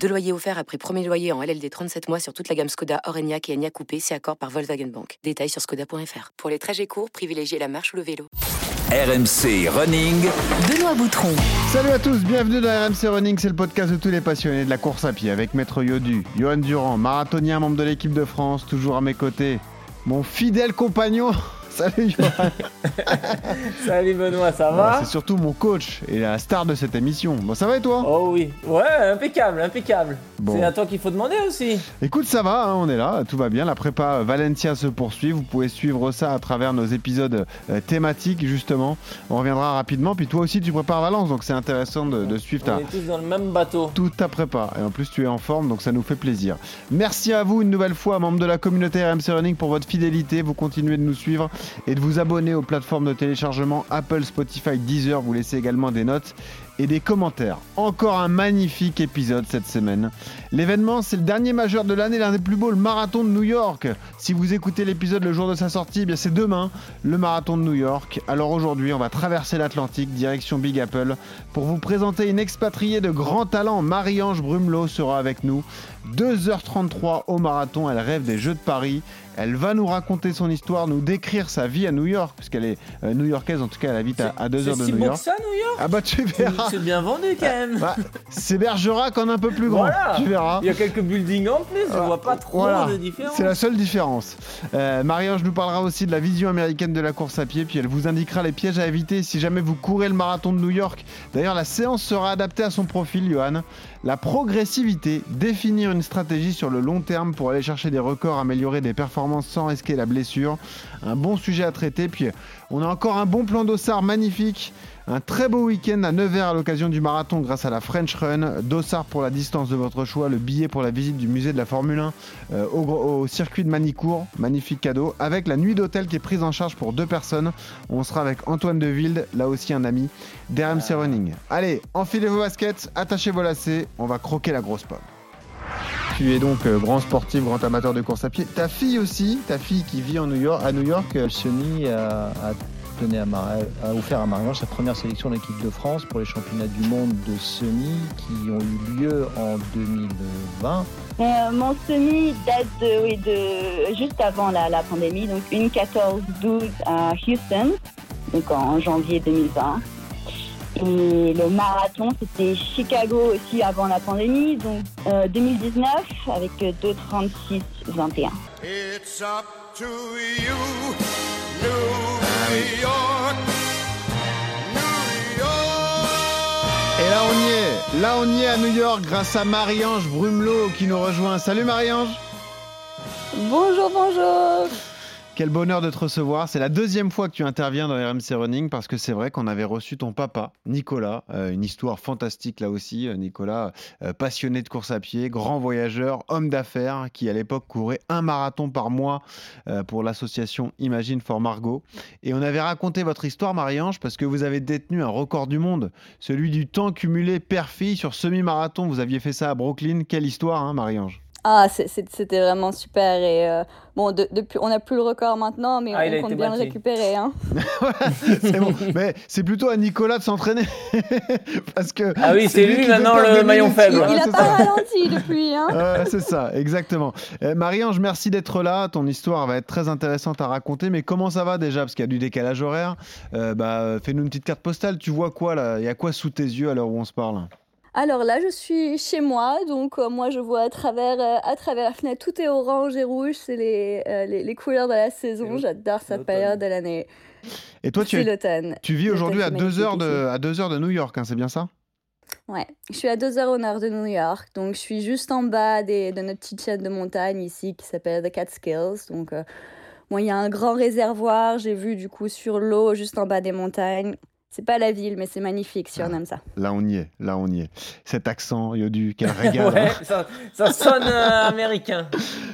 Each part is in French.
Deux loyers offerts après premier loyer en LLD 37 mois sur toute la gamme Skoda, Orenia et Enya Coupé, c'est accord par Volkswagen Bank. Détails sur skoda.fr. Pour les trajets courts, privilégiez la marche ou le vélo. RMC Running. Benoît Boutron. Salut à tous, bienvenue dans RMC Running, c'est le podcast de tous les passionnés de la course à pied avec Maître Yodu, Johan Durand, marathonien, membre de l'équipe de France, toujours à mes côtés, mon fidèle compagnon Salut Johan Salut Benoît, ça va C'est surtout mon coach et la star de cette émission. Bon, ça va et toi Oh oui, ouais, impeccable, impeccable. Bon. C'est à toi qu'il faut demander aussi. Écoute, ça va, hein, on est là, tout va bien. La prépa Valencia se poursuit. Vous pouvez suivre ça à travers nos épisodes euh, thématiques, justement. On reviendra rapidement. Puis toi aussi, tu prépares Valence, donc c'est intéressant de, de suivre ta, On est tous dans le même bateau. toute ta prépa. Et en plus, tu es en forme, donc ça nous fait plaisir. Merci à vous une nouvelle fois, membres de la communauté RMC Running, pour votre fidélité. Vous continuez de nous suivre et de vous abonner aux plateformes de téléchargement Apple, Spotify, Deezer. Vous laissez également des notes et des commentaires. Encore un magnifique épisode cette semaine. L'événement, c'est le dernier majeur de l'année, l'un des plus beaux, le marathon de New York. Si vous écoutez l'épisode le jour de sa sortie, eh bien c'est demain, le marathon de New York. Alors aujourd'hui, on va traverser l'Atlantique, direction Big Apple, pour vous présenter une expatriée de grand talent. Marie-Ange Brumelot sera avec nous. 2h33 au marathon, elle rêve des Jeux de Paris. Elle va nous raconter son histoire, nous décrire sa vie à New York, puisqu'elle est euh, new-yorkaise, en tout cas elle habite à, à 2 C'est heures de New York. que ça, New York? Ah bah tu verras. C'est bien vendu quand même. Bah, c'est Bergerac en un peu plus grand, Voilà. tu verras. Il y a quelques buildings en plus, je vois pas trop Voilà. de différence. C'est la seule différence. Euh, Marie-Ange nous parlera aussi de la vision américaine de la course à pied, puis elle vous indiquera les pièges à éviter si jamais vous courez le marathon de New York. D'ailleurs, la séance sera adaptée à son profil, Johan. La progressivité, définir une stratégie sur le long terme pour aller chercher des records, améliorer des performances sans risquer la blessure. Un bon sujet à traiter, puis on a encore un bon plan d'Ossard magnifique. Un très beau week-end à Nevers à l'occasion du marathon grâce à la French Run. Dossard pour la distance de votre choix, le billet pour la visite du musée de la Formule 1 euh, au, circuit de Manicourt. Magnifique cadeau. Avec la nuit d'hôtel qui est prise en charge pour deux personnes. On sera avec Antoine Deville, là aussi un ami d'RMC Running. Allez, enfilez vos baskets, attachez vos lacets, on va croquer la grosse pomme. Tu es donc euh, grand sportif, grand amateur de course à pied. Ta fille aussi, ta fille qui vit en New York, à New York, euh, a donné à, Mar- a offert à Marie-Ange sa première sélection de l'équipe de France pour les championnats du monde de semi qui ont eu lieu en 2020. Euh, mon semi date de, oui, de juste avant la, la pandémie, donc une 14-12 à Houston, donc en janvier 2020. Et le marathon, c'était Chicago aussi avant la pandémie, donc euh, 2019 avec 2,36-21. It's up to you, New York, New York. Et là on y est, là on y est à New York grâce à Marie-Ange Brumelot qui nous rejoint. Salut Marie-Ange Bonjour, bonjour Quel bonheur de te recevoir. C'est la deuxième fois que tu interviens dans RMC Running parce que c'est vrai qu'on avait reçu ton papa, Nicolas. Euh, une histoire fantastique là aussi. Euh, Nicolas, euh, passionné de course à pied, grand voyageur, homme d'affaires qui à l'époque courait un marathon par mois pour l'association Imagine for Margot. Et on avait raconté votre histoire, Marie-Ange, parce que vous avez détenu un record du monde, celui du temps cumulé père-fille sur semi-marathon. Vous aviez fait ça à Brooklyn. Quelle histoire, hein, Marie-Ange? Ah, c'était vraiment super et euh, bon, de- depuis, on n'a plus le record maintenant, mais Ah, on compte bien le récupérer. Hein. c'est bon. Mais c'est plutôt à Nicolas de s'entraîner. Parce que. Ah oui, c'est lui maintenant le maillon faible. Il n'a pas ça. ralenti depuis. Hein. C'est ça, exactement. Euh, Marie-Ange, merci d'être là. Ton histoire va être très intéressante à raconter. Mais comment ça va déjà? Parce qu'il y a du décalage horaire. Euh, bah, Fais-nous une petite carte postale. Tu vois quoi là? Il y a quoi sous tes yeux à l'heure où on se parle? Alors là, je suis chez moi, donc euh, moi je vois à travers, euh, à travers la fenêtre, tout est orange et rouge, c'est les, euh, les, les couleurs de la saison. J'adore cette période de l'année. Et toi, tu, es- tu vis aujourd'hui à c'est deux heures magnifique de, à deux heures de New York, hein, c'est bien ça? Ouais, je suis à deux heures au nord de New York, donc je suis juste en bas des, de notre petite chaîne de montagne ici qui s'appelle The Catskills. Donc, moi, il y a un grand réservoir, j'ai vu du coup sur l'eau juste en bas des montagnes. C'est pas la ville, mais c'est magnifique si on Ah. aime ça. Là, on y est. Là, on y est. Cet accent, Yodu, quel régal. Ouais, hein. ça, ça sonne euh, américain.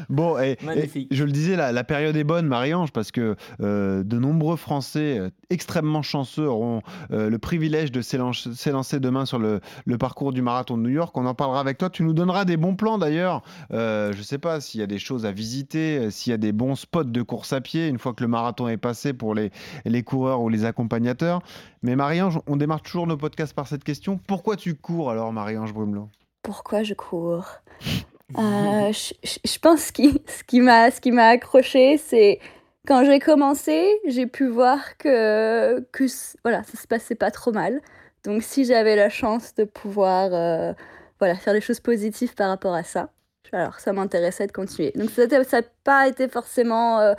Bon, et, Magnifique. et je le disais, la, la période est bonne, Marie-Ange, parce que euh, de nombreux Français euh, extrêmement chanceux auront euh, le privilège de s'élan- s'élancer demain sur le, le parcours du marathon de New York. On en parlera avec toi. Tu nous donneras des bons plans d'ailleurs. Euh, je ne sais pas s'il y a des choses à visiter, s'il y a des bons spots de course à pied une fois que le marathon est passé pour les, les coureurs ou les accompagnateurs. Mais Marie-Ange, on démarre toujours nos podcasts par cette question. Pourquoi tu cours alors, Marie-Ange Brumelot? Pourquoi je cours? Euh, je, pense que ce qui m'a accroché, c'est quand j'ai commencé, j'ai pu voir que, que voilà, ça se passait pas trop mal. Donc si j'avais la chance de pouvoir euh, faire des choses positives par rapport à ça, alors ça m'intéressait de continuer. Donc ça n'a pas été forcément euh,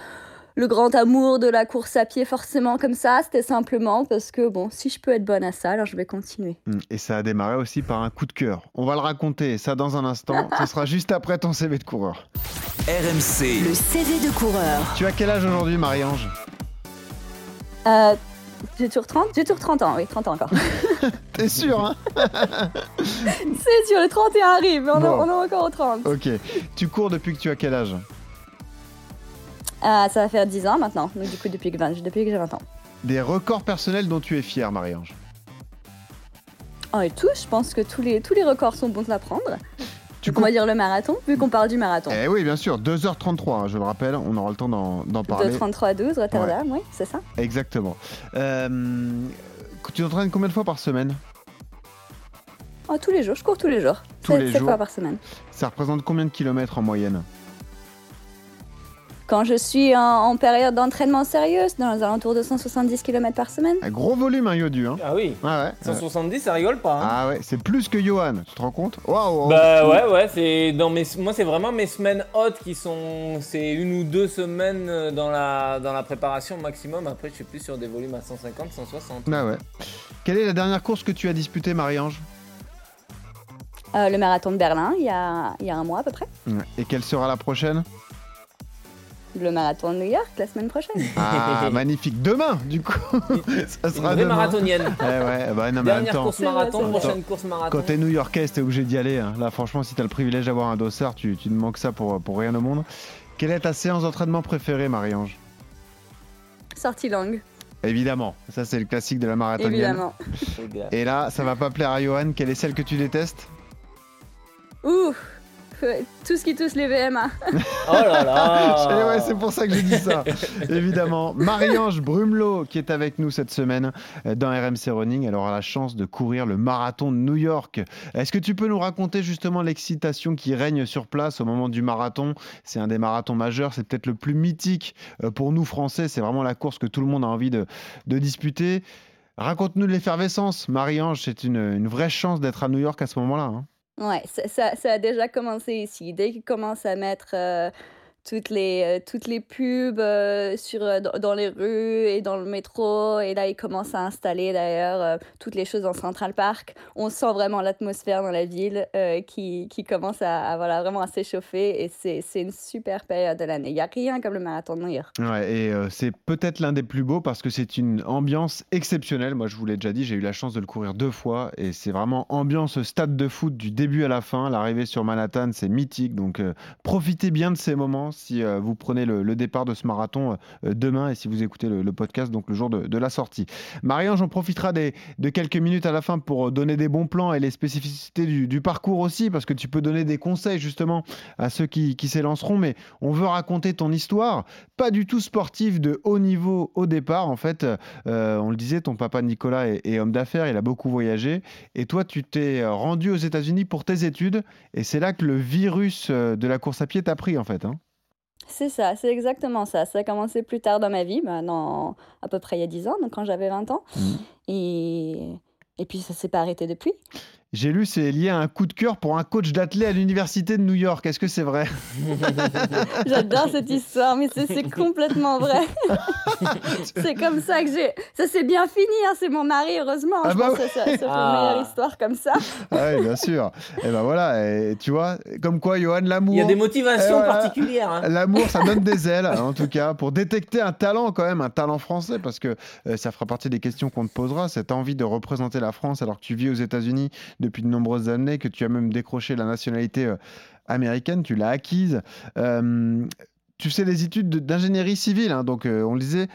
le grand amour de la course à pied forcément comme ça, c'était simplement parce que bon, si je peux être bonne à ça, alors je vais continuer. Mm, Et ça a démarré aussi par un coup de cœur. On va le raconter, ça dans un instant. Ce sera juste après ton CV de coureur. RMC, Le CV de coureur. Tu as quel âge aujourd'hui, Marie-Ange? Euh, j'ai toujours 30 J'ai toujours 30 ans, oui, 30 ans encore. T'es sûr, hein? C'est sûr, le 31 arrive, on, Bon. on est encore au 30. Ok. Tu cours depuis que tu as quel âge? Ça va faire 10 ans maintenant, donc du coup depuis que, 20 depuis que j'ai 20 ans. Des records personnels dont tu es fier, Marie-Ange Oh, et tout, je pense que tous les, tous les records sont bons à prendre. Tu on va dire le marathon, vu qu'on parle du marathon. Eh oui, bien sûr, 2h33, hein, je le rappelle, on aura le temps d'en d'en De parler. 33 à 12, Rotterdam, oui, c'est ça. Exactement. Euh, tu t'entraînes combien de fois par semaine? Oh, tous les jours, je cours tous les jours. Tous Sept- les sept jours. fois par semaine. Ça représente combien de kilomètres en moyenne? Quand je suis en, en période d'entraînement sérieuse, dans les alentours de 170 km par semaine. Un gros volume, hein, Yodu. Hein Ah oui. ouais, ouais. 170, ça rigole pas. hein. Ah ouais, c'est plus que Johan, tu te rends compte? Waouh Bah ouais, ouais, c'est dans mes, moi c'est vraiment mes semaines hautes qui sont, c'est une ou deux semaines euh, dans la, dans la préparation maximum. Après, je suis plus sur des volumes à 150, 160. Ah ouais. Quelle est la dernière course que tu as disputée, Marie-Ange? Euh, le marathon de Berlin, il y a, il y a un mois à peu près. Et quelle sera la prochaine? Le marathon de New York, la semaine prochaine. Ah, magnifique. Demain, du coup. ça Une sera vraie demain. marathonienne. Eh ouais, bah non, mais en même Dernière temps, course vrai, marathon, vrai. prochaine course marathon. quand t'es new-yorkais, t'es obligé d'y aller. hein. Là, franchement, si t'as le privilège d'avoir un dossard, tu, tu ne manques ça pour, pour rien au monde. Quelle est ta séance d'entraînement préférée, Marie-Ange? Sortie longue, Évidemment, ça c'est le classique de la marathonienne. évidemment. Et là, ça va pas plaire à Johan. Quelle est celle que tu détestes? Ouh, tout ce qui touche les VMA. Oh là là. Ouais, c'est pour ça que j'ai dit ça. Évidemment. Marie-Ange Brumelot, qui est avec nous cette semaine euh, dans RMC Running, elle aura la chance de courir le marathon de New York. Est-ce que tu peux nous raconter justement l'excitation qui règne sur place au moment du marathon? C'est un des marathons majeurs, c'est peut-être le plus mythique euh, pour nous Français. C'est vraiment la course que tout le monde a envie de, de disputer. Raconte-nous l'effervescence, Marie-Ange. C'est une, une vraie chance d'être à New York à ce moment-là. hein. Ouais, ça, ça- a déjà commencé ici. Dès qu'ils commencent à mettre euh, toutes, les, euh, toutes les pubs euh, sur, euh, dans, les rues et dans le métro, et là ils commencent à installer d'ailleurs toutes les choses dans Central Park, on sent vraiment l'atmosphère dans la ville qui, qui commence à, voilà, vraiment à s'échauffer et c'est une super période de l'année. Il n'y a rien comme le marathon de New York. Ouais, et c'est peut-être l'un des plus beaux parce que c'est une ambiance exceptionnelle. Moi, je vous l'ai déjà dit, j'ai eu la chance de le courir deux fois et c'est vraiment ambiance stade de foot du début à la fin. L'arrivée sur Manhattan, c'est mythique. Donc, profitez bien de ces moments si euh, vous prenez le, départ de ce marathon euh, demain et si vous écoutez le, podcast, donc le jour de, la sortie. Marie-Ange, on profitera des, de quelques minutes à la fin pour euh, donner des bons plans et les spécificités du, parcours aussi parce que tu peux donner des conseils justement à ceux qui, s'élanceront. Mais on veut raconter ton histoire pas du tout sportif de haut niveau au départ. En fait, on le disait, ton papa Nicolas est, homme d'affaires, il a beaucoup voyagé. Et toi, tu t'es rendu aux États-Unis pour tes études. Et c'est là que le virus de la course à pied t'a pris, en fait. hein. C'est ça, c'est exactement ça. Ça a commencé plus tard dans ma vie, dans, à peu près il y a 10 ans, donc quand j'avais 20 ans. Mhm. Et, et puis ça s'est pas arrêté depuis. J'ai lu, c'est lié à un coup de cœur pour un coach d'athlète à l'université de New York. Est-ce que c'est vrai J'adore cette histoire, mais c'est complètement vrai. c'est comme ça que j'ai. Ça s'est bien fini, hein, c'est mon mari, heureusement. Ah Je bah pense que ça, ça fait Ah. une meilleure histoire comme ça. Ah Oui, bien sûr. Et ben voilà, et tu vois, comme quoi, Johan, l'amour. Il y a des motivations Eh voilà. particulières. hein. L'amour, ça donne des ailes, en tout cas, pour détecter un talent quand même, un talent français, parce que euh, ça fera partie des questions qu'on te posera. Cette envie de représenter la France alors que tu vis aux États-Unis depuis de nombreuses années, que tu as même décroché la nationalité euh, américaine, tu l'as acquise. Euh, tu fais des études de- d'ingénierie civile, hein, donc euh, on le disait,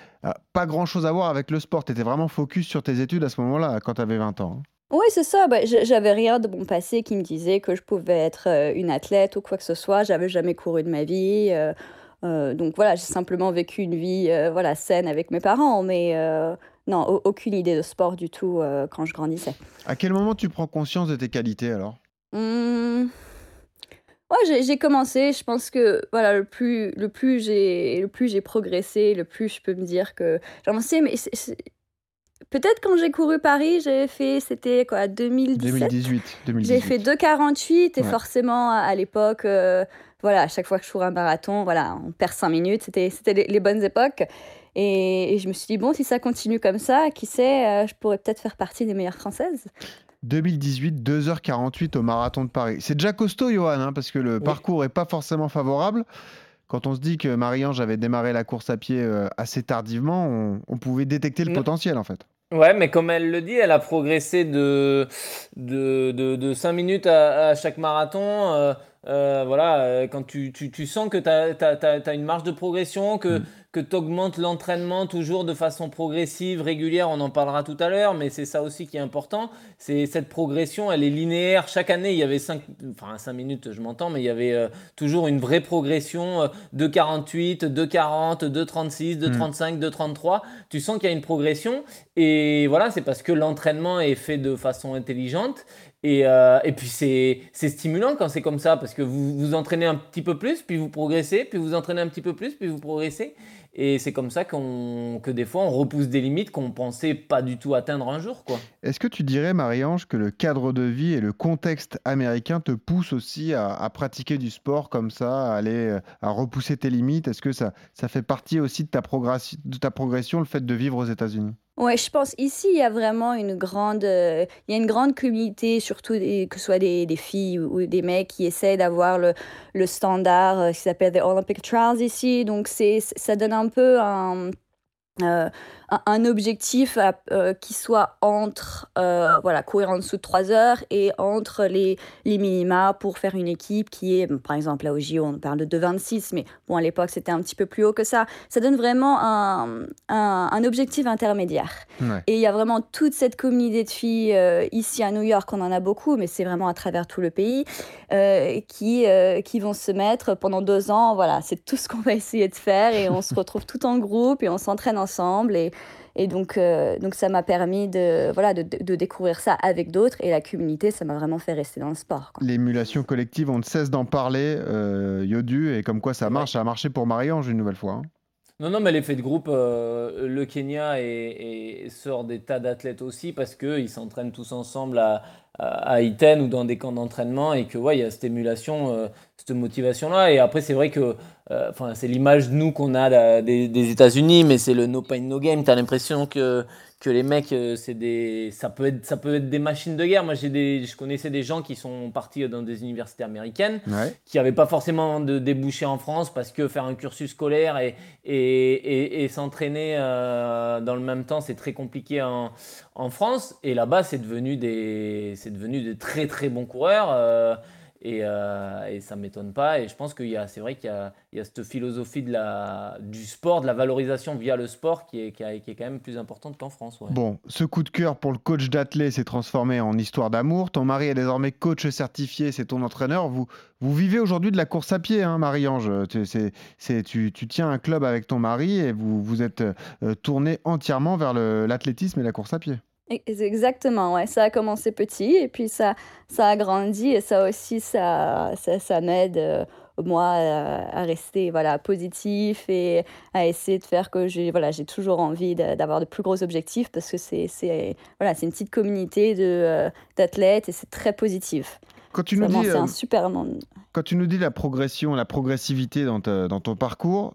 pas grand-chose à voir avec le sport. Tu étais vraiment focus sur tes études à ce moment-là, quand tu avais 20 ans. hein. Oui, c'est ça. bah, j'avais rien de mon passé qui me disait que je pouvais être une athlète ou quoi que ce soit. J'avais jamais couru de ma vie. donc voilà, j'ai simplement vécu une vie voilà, saine avec mes parents. Mais non, au- aucune idée de sport du tout euh, quand je grandissais. À quel moment tu prends conscience de tes qualités alors? Hum, Ouais, j'ai j'ai commencé. Je pense que voilà, le plus, le plus j'ai, le plus j'ai progressé, le plus je peux me dire que j'ai avancé. Mais peut-être quand j'ai couru Paris, j'ai fait, c'était quoi, 2017. 2018. J'ai 2018. fait 2,48 et Ouais. forcément, à, l'époque, euh, voilà, à chaque fois que je cours un marathon, voilà, on perd 5 minutes. C'était, c'était les, les bonnes époques. Et, et je me suis dit, bon, si ça continue comme ça, qui sait, euh, je pourrais peut-être faire partie des meilleures françaises. 2018, 2h48 au marathon de Paris. C'est déjà costaud, Johan, hein, parce que le parcours est pas forcément favorable. Quand on se dit que Marie-Ange avait démarré la course à pied euh, assez tardivement, on, on pouvait détecter le Non. potentiel en fait. Ouais, mais comme elle le dit, elle a progressé de, de, de, de 5 minutes à, à chaque marathon. euh, euh, voilà, quand tu, tu, tu sens que tu as, une marge de progression, que, que tu augmentes l'entraînement toujours de façon progressive, régulière, on en parlera tout à l'heure, mais c'est ça aussi qui est important. C'est cette progression, elle est linéaire. Chaque année, il y avait 5, enfin 5 minutes, je m'entends, mais il y avait euh, toujours une vraie progression euh, de 48, de 40, de 36, de Mm. 35, de 33. Tu sens qu'il y a une progression. Et voilà, c'est parce que l'entraînement est fait de façon intelligente. Et, euh, et puis c'est stimulant quand c'est comme ça, parce que vous vous entraînez un petit peu plus, puis vous progressez, puis vous entraînez un petit peu plus, puis vous progressez. Et c'est comme ça qu'on que des fois on repousse des limites qu'on pensait pas du tout atteindre un jour. Est-ce que tu dirais, Marie-Ange, que le cadre de vie et le contexte américain te poussent aussi à, à pratiquer du sport comme ça, à aller euh, à repousser tes limites? Est-ce que ça, ça fait partie aussi de ta, de ta progression, le fait de vivre aux États-Unis? Ouais, je pense ici il y a vraiment une grande, euh, il y a une grande communauté, surtout que ce soit des, filles ou, des mecs qui essaient d'avoir le, le standard euh, qui s'appelle the Olympic Trials ici. Donc c'est, ça donne un peu un, euh, un, objectif à- euh, qui soit entre euh, voilà courir en dessous de 3 heures et entre les, les minima pour faire une équipe qui est par exemple là au JO on parle de 2,26 mais bon à l'époque c'était un petit peu plus haut que ça ça donne vraiment un, un, un objectif intermédiaire Ouais. et il y a vraiment toute cette communauté de filles euh, ici à New York, on en a beaucoup, mais c'est vraiment à travers tout le pays, euh, qui, euh, qui vont se mettre pendant deux ans. Voilà, c'est tout ce qu'on va essayer de faire et on se retrouve tout en groupe et on s'entraîne ensemble. Et, et donc, euh, donc ça m'a permis de, voilà, de, de découvrir ça avec d'autres et la communauté, ça m'a vraiment fait rester dans le sport. L'émulation collective, on ne cesse d'en parler, euh, Yodu, et comme quoi ça marche, ça a marché pour Marie-Ange une nouvelle fois. hein. Non, non, mais l'effet de groupe, euh, le Kenya est, est- sort des tas d'athlètes aussi parce qu'ils s'entraînent tous ensemble à, à, à Iten ou dans des camps d'entraînement et que, ouais, il y a cette émulation, euh, cette motivation-là. Et après, c'est vrai que, euh, c'est l'image de nous qu'on a là, des, des États-Unis, mais c'est le no pain, no game. T'as l'impression que, que les mecs, euh, c'est des, ça peut être, ça peut être des machines de guerre. Moi, j'ai des, je connaissais des gens qui sont partis dans des universités américaines Ouais. qui n'avaient pas forcément de débouchés en France parce que faire un cursus scolaire et, et, et, et s'entraîner euh, dans le même temps, c'est très compliqué en, en France. Et là-bas, c'est devenu des, c'est devenu de très très bons coureurs. euh, et, euh, et ça ne m'étonne pas. Et je pense qu'il y a, c'est vrai qu'il y a, il y a cette philosophie de la, du sport, de la valorisation via le sport qui est, qui a- qui est quand même plus importante qu'en France. Bon, ce coup de cœur pour le coach d'athlète s'est transformé en histoire d'amour. Ton mari est désormais coach certifié, c'est ton entraîneur. Vous, vous vivez aujourd'hui de la course à pied, hein, Marie-Ange. Tu, tu, tiens un club avec ton mari et vous vous êtes euh, tourné entièrement vers l'athlétisme et la course à pied. Exactement, ouais. Ça a commencé petit et puis ça, ça a grandi et ça aussi, ça, ça, ça m'aide, euh, moi, à, à rester voilà, positif et à essayer de faire que j'ai voilà, j'ai toujours envie d'avoir de plus gros objectifs parce que c'est voilà, une petite communauté euh, d'athlètes et c'est très positif. Quand tu nous dis, c'est euh, un super monde. Quand tu nous dis la progression, la progressivité dans, ta- dans ton parcours,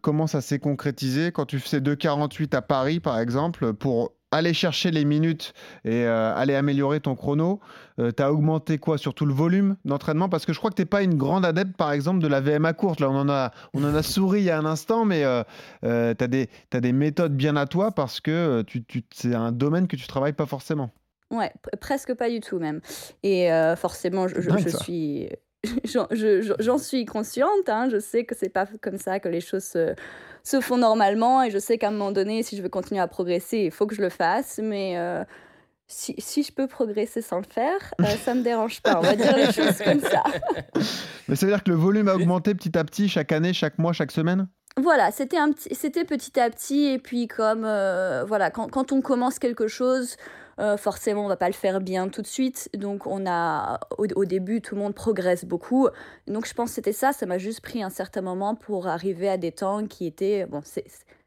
comment ça s'est concrétisé? Quand tu faisais 2,48 à Paris, par exemple, pour aller chercher les minutes et euh, aller améliorer ton chrono Tu as augmenté quoi Surtout le volume d'entraînement? Parce que je crois que tu n'es pas une grande adepte, par exemple, de la VMA courte. Là, on en a, on en a souri il y a un instant, mais tu as, des méthodes bien à toi parce que euh, tu, tu- c'est un domaine que tu travailles pas forcément. Ouais, presque pas du tout même. Et euh, forcément, je, je- suis. j'en je- je- j'en suis consciente, hein, je sais que c'est pas comme ça que les choses se, se font normalement et je sais qu'à un moment donné, si je veux continuer à progresser, il faut que je le fasse, mais euh, si, si je peux progresser sans le faire, euh, ça me dérange pas, on va dire les choses comme ça. Mais ça veut dire que le volume a augmenté petit à petit, chaque année, chaque mois, chaque semaine? Voilà, c'était un petit, c'était petit à petit et puis comme euh, voilà, quand, quand on commence quelque chose, euh, forcément on va pas le faire bien tout de suite. Donc on a au, au début tout le monde progresse beaucoup. Donc je pense que c'était ça. Ça m'a juste pris un certain moment pour arriver à des temps qui étaient bon. C'est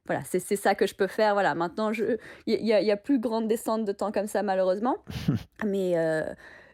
voilà, c'est ça que je peux faire. Voilà, maintenant je, il y, a- y a plus grande descente de temps comme ça malheureusement. Mais euh,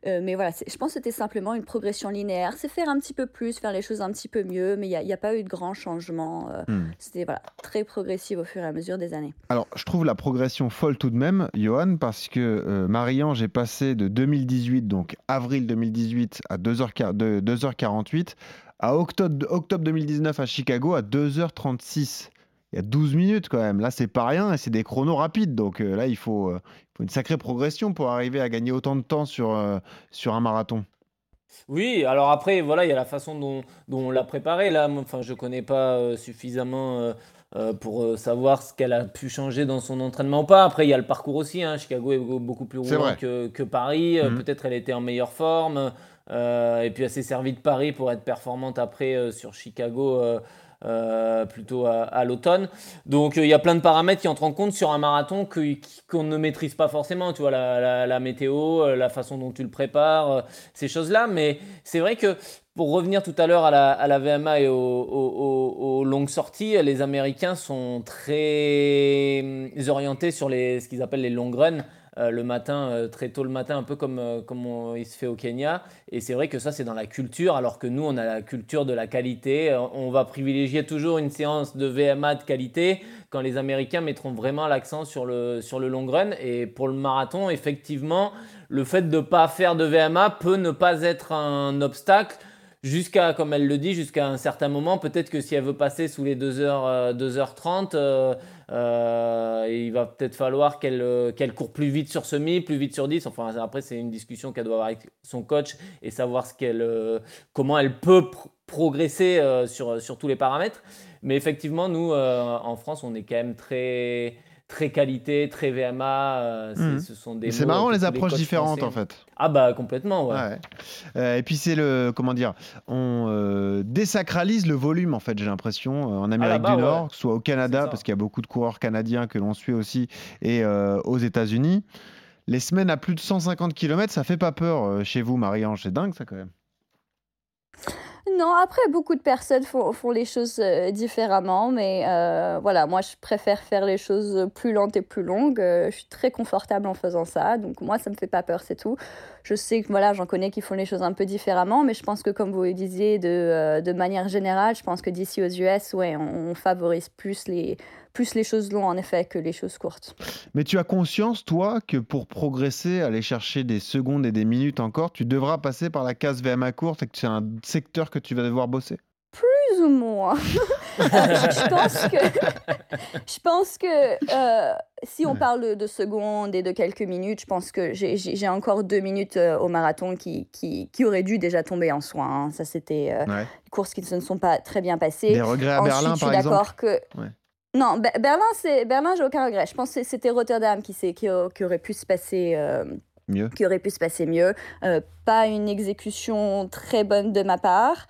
euh, mais voilà, je pense que c'était simplement une progression linéaire. C'est faire un petit peu plus, faire les choses un petit peu mieux, mais il n'y a, pas eu de grand changement. euh, Hmm. C'était voilà, très progressif au fur et à mesure des années. Alors, je trouve la progression folle tout de même, Johan, parce que euh, Marie-Ange est passée de 2018, donc avril 2018, à 2h, de 2h48, à octobre, octobre 2019 à Chicago à 2h36. Il y a 12 minutes quand même. Là, c'est pas rien et c'est des chronos rapides. Donc euh, là, il faut, euh, faut une sacrée progression pour arriver à gagner autant de temps sur, euh, sur un marathon. Oui, alors après, voilà, il y a la façon dont, dont on l'a préparé. Là, enfin, je connais pas euh, suffisamment euh, euh, pour savoir ce qu'elle a pu changer dans son entraînement ou pas. Après, il y a le parcours aussi. hein. Chicago est beau- beaucoup plus roulant que, que Paris. Mhm. Peut-être elle était en meilleure forme. Et puis, elle s'est servie de Paris pour être performante après sur Chicago. Euh, plutôt à, l'automne. Donc euh, il y a plein de paramètres qui entrent en compte sur un marathon qu'on ne maîtrise pas forcément. Tu vois, la, la- météo, euh, la façon dont tu le prépares, ces choses-là. Mais c'est vrai que pour revenir tout à l'heure à la, à la VMA et aux- aux longues sorties, les Américains sont très hum, orientés sur les, ce qu'ils appellent les long runs. Euh, le matin, euh, très tôt le matin, un peu comme, euh, comme il se fait au Kenya. Et c'est vrai que ça, c'est dans la culture, alors que nous, on a la culture de la qualité. On va privilégier toujours une séance de VMA de qualité quand les Américains mettront vraiment l'accent sur le, sur le long run. Et pour le marathon, effectivement, le fait de ne pas faire de VMA peut ne pas être un obstacle jusqu'à, comme elle le dit, jusqu'à un certain moment. Peut-être que si elle veut passer sous les 2h, 2h30, euh, il va peut-être falloir qu'elle euh, qu'elle court plus vite sur semi, plus vite sur 10. Enfin, après, c'est une discussion qu'elle doit avoir avec son coach et savoir ce qu'elle, euh, comment elle peut pr- progresser sur, sur tous les paramètres. Mais effectivement, nous, en France, on est quand même très, très qualité, très VMA. euh, Mhm. Ce sont des C'est marrant les approches différentes français- en fait. Ah bah complètement, ouais. Ouais. Euh, et puis c'est le comment dire, on euh, désacralise le volume en fait. J'ai l'impression en Amérique là-bas, du Nord, Ah ouais. que ce soit au Canada parce qu'il y a beaucoup de coureurs canadiens que l'on suit aussi, et aux États-Unis. Les semaines à plus de 150 km, ça fait pas peur chez vous, Marie-Ange. C'est dingue ça quand même. Non, après, beaucoup de personnes font, font les choses euh, différemment, mais euh, voilà, moi, je préfère faire les choses plus lentes et plus longues. Euh, je suis très confortable en faisant ça, donc moi, ça me fait pas peur, c'est tout. Je sais que voilà, j'en connais qui font les choses un peu différemment, mais je pense que, comme vous le disiez, de, de manière générale, je pense que d'ici aux US, ouais, on favorise plus les, plus les choses longues, en effet, que les choses courtes. Mais tu as conscience, toi, que pour progresser, aller chercher des secondes et des minutes encore, tu devras passer par la case VMA courte et que c'est un secteur que tu vas devoir bosser? Plus ou moins. Je pense que, je pense que euh, si on parle de, de secondes et de quelques minutes, je pense que j'ai- encore deux minutes euh, au marathon qui, qui, qui auraient dû déjà tomber en soins. hein. Ça, c'était euh, Ouais. courses qui ne se sont pas très bien passées. Des regrets à Ensuite, Berlin, je suis par exemple. d'accord que. Ouais. Non, Be- Berlin, c'est Berlin, j'ai aucun regret. Je pense que c'était Rotterdam qui, qui, qui aurait pu se passer. euh, Mieux. qui aurait pu se passer mieux. Euh, pas une exécution très bonne de ma part.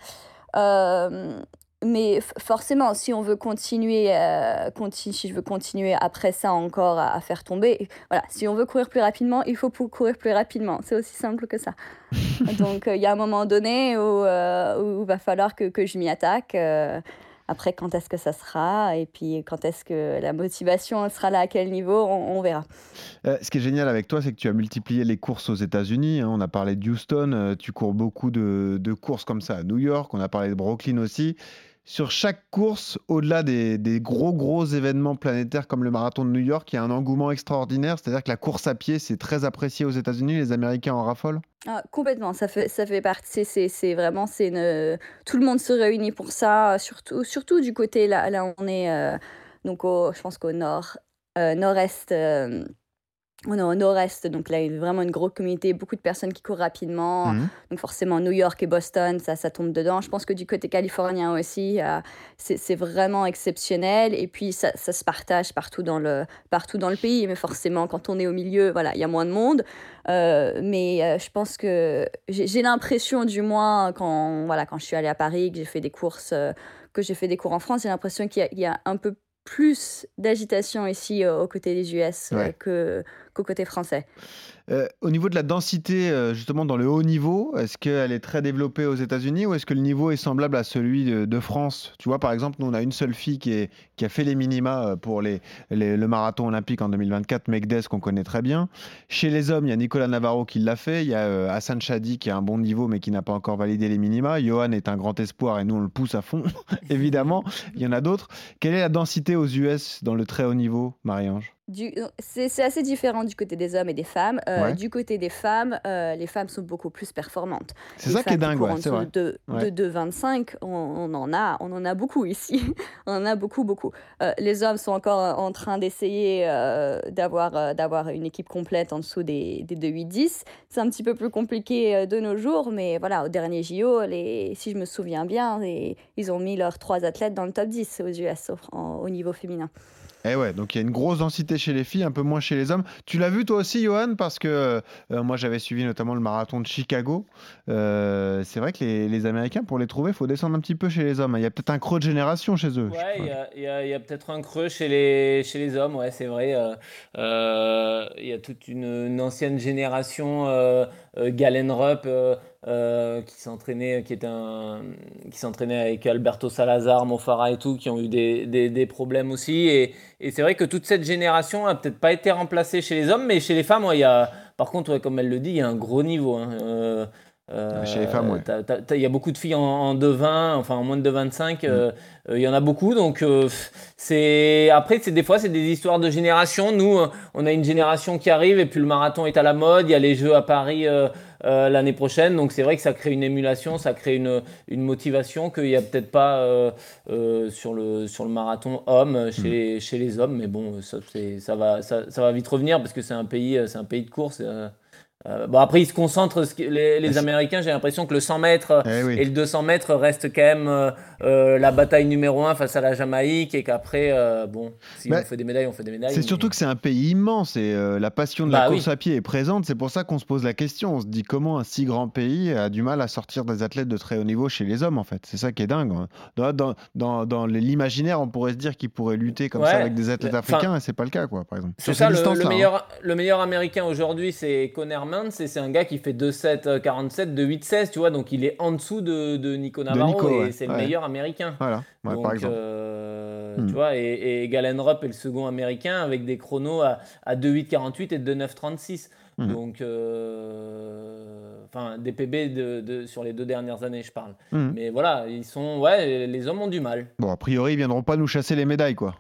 Euh, mais forcément, si on veut continuer, euh, conti- si je veux continuer après ça encore à, à faire tomber, voilà, si on veut courir plus rapidement, il faut pour courir plus rapidement. C'est aussi simple que ça. Donc, euh, il y a un moment donné où euh, il va falloir que, que je m'y attaque. Après, quand est-ce que ça sera Et puis, quand est-ce que la motivation sera là À quel niveau on, verra. Euh, ce qui est génial avec toi, c'est que tu as multiplié les courses aux États-Unis. hein. On a parlé de Houston, euh, tu cours beaucoup de courses comme ça à New York. On a parlé de Brooklyn aussi. Sur chaque course, au-delà des, gros gros événements planétaires comme le marathon de New York, il y a un engouement extraordinaire. C'est-à-dire que la course à pied, c'est très apprécié aux États-Unis. Les Américains en raffolent. Ah, complètement, ça fait, ça fait partie, c'est vraiment, c'est une... tout le monde se réunit pour ça, surtout, surtout du côté, là, là on est, euh, donc au, je pense qu'au nord, euh, nord-est, euh, on est au nord-est, donc là, il y a vraiment une grosse communauté, beaucoup de personnes qui courent rapidement. Mhm. Donc forcément, New York et Boston, ça, ça tombe dedans. Je pense que du côté californien aussi, euh, c'est vraiment exceptionnel. Et puis, ça, ça se partage partout dans, le, partout dans le pays. Mais forcément, quand on est au milieu, voilà, il y a moins de monde. Euh, mais euh, je pense que j'ai l'impression, du moins, quand, voilà, quand je suis allée à Paris, que j'ai fait des courses, euh, que j'ai fait des cours en France, j'ai l'impression qu'il y, y a un peu plus d'agitation ici aux côtés des US Ouais. que, côté français. Euh, au niveau de la densité, euh, justement, dans le haut niveau, est-ce qu'elle est très développée aux États-Unis ou est-ce que le niveau est semblable à celui de, France? Tu vois, par exemple, nous, on a une seule fille qui, a fait les minima euh, pour le marathon olympique en 2024, Megdes, qu'on connaît très bien. Chez les hommes, il y a Nicolas Navarro qui l'a fait. Il y a Hassan Chadi qui a un bon niveau mais qui n'a pas encore validé les minima. Johan est un grand espoir et nous, on le pousse à fond, évidemment. Il y en a d'autres. Quelle est la densité aux US dans le très haut niveau, Marie-Ange? C'est assez différent du côté des hommes et des femmes. Euh, Ouais. Du côté des femmes, euh, les femmes sont beaucoup plus performantes. C'est ça qui est dingue, ouais, c'est vrai. de, Ouais. de 2,25, on, on en a, on en a beaucoup ici. on en a beaucoup, beaucoup. Euh, les hommes sont encore en train d'essayer d'avoir d'avoir une équipe complète en dessous des, des 2,8-10. C'est un petit peu plus compliqué de nos jours, mais voilà, au dernier JO, les, si je me souviens bien, les- ils ont mis leurs trois athlètes dans le top 10 aux US au, en- au niveau féminin. Eh ouais, donc il y a une grosse densité chez les filles, un peu moins chez les hommes. Tu l'as vu toi aussi, Johan, parce que euh, moi j'avais suivi notamment le marathon de Chicago. Euh, c'est vrai que les, les Américains, pour les trouver, il faut descendre un petit peu chez les hommes. Il y a peut-être un creux de génération chez eux. Ouais, il y a, peut-être un creux chez les, chez les hommes, ouais, c'est vrai. euh, euh, il y a toute une, une ancienne génération, Galen Rupp, euh, euh, qui s'entraînait, avec Alberto Salazar, Mofara et tout, qui ont eu des, des, problèmes aussi. Et, et c'est vrai que toute cette génération a peut-être pas été remplacée chez les hommes, mais chez les femmes, il par contre, comme elle le dit, il y a un gros niveau. hein, euh, euh, Chez les femmes, ouais. Il y a beaucoup de filles en, en 2,20, enfin en moins de 2,25. Mm. euh, euh, Il y en a beaucoup, donc euh, c'est après c'est des fois c'est des histoires de génération. Nous, euh, on a une génération qui arrive et puis le marathon est à la mode. Il y a les Jeux à Paris euh, euh, l'année prochaine, donc c'est vrai que ça crée une émulation, ça crée une, une motivation qu'il n'y a peut-être pas euh, euh, sur le sur le marathon homme chez, Mm. les, chez les hommes. Mais bon, ça, va ça, ça va vite revenir parce que c'est un pays euh, c'est un pays de course. Euh, bon après ils se concentrent les, Américains. J'ai l'impression que le 100 mètres Eh oui. et le 200 mètres reste quand même euh, euh, la bataille numéro un face à la Jamaïque et qu'après, euh, bon, si Bah, on fait des médailles, on fait des médailles. C'est mais- surtout que c'est un pays immense et la passion de Bah la oui. course à pied est présente. C'est pour ça qu'on se pose la question. On se dit comment un si grand pays a du mal à sortir des athlètes de très haut niveau chez les hommes, en fait. C'est ça qui est dingue. hein. Dans, dans, dans, dans l'imaginaire, on pourrait se dire qu'ils pourraient lutter comme ça avec des athlètes africains et c'est pas le cas, quoi, par exemple. C'est ça, le, hein. meilleur, le meilleur américain aujourd'hui, c'est Conor C'est un gars qui fait 2,7, 47, 2,8, tu vois, donc il est en dessous de, de Nico Navarro, Nico, et ouais, c'est le ouais. meilleur américain. Voilà, ouais, Donc, par exemple. euh, Hmm. tu vois, et, et Galen Rupp est le second américain avec des chronos à, à 2,8,48 et 2,9,36. Hmm. Donc, euh, enfin, des PB de, de- sur les deux dernières années, je parle. Hmm. Mais voilà, ils sont, ouais, les hommes ont du mal. Bon, a priori, ils viendront pas nous chasser les médailles, quoi.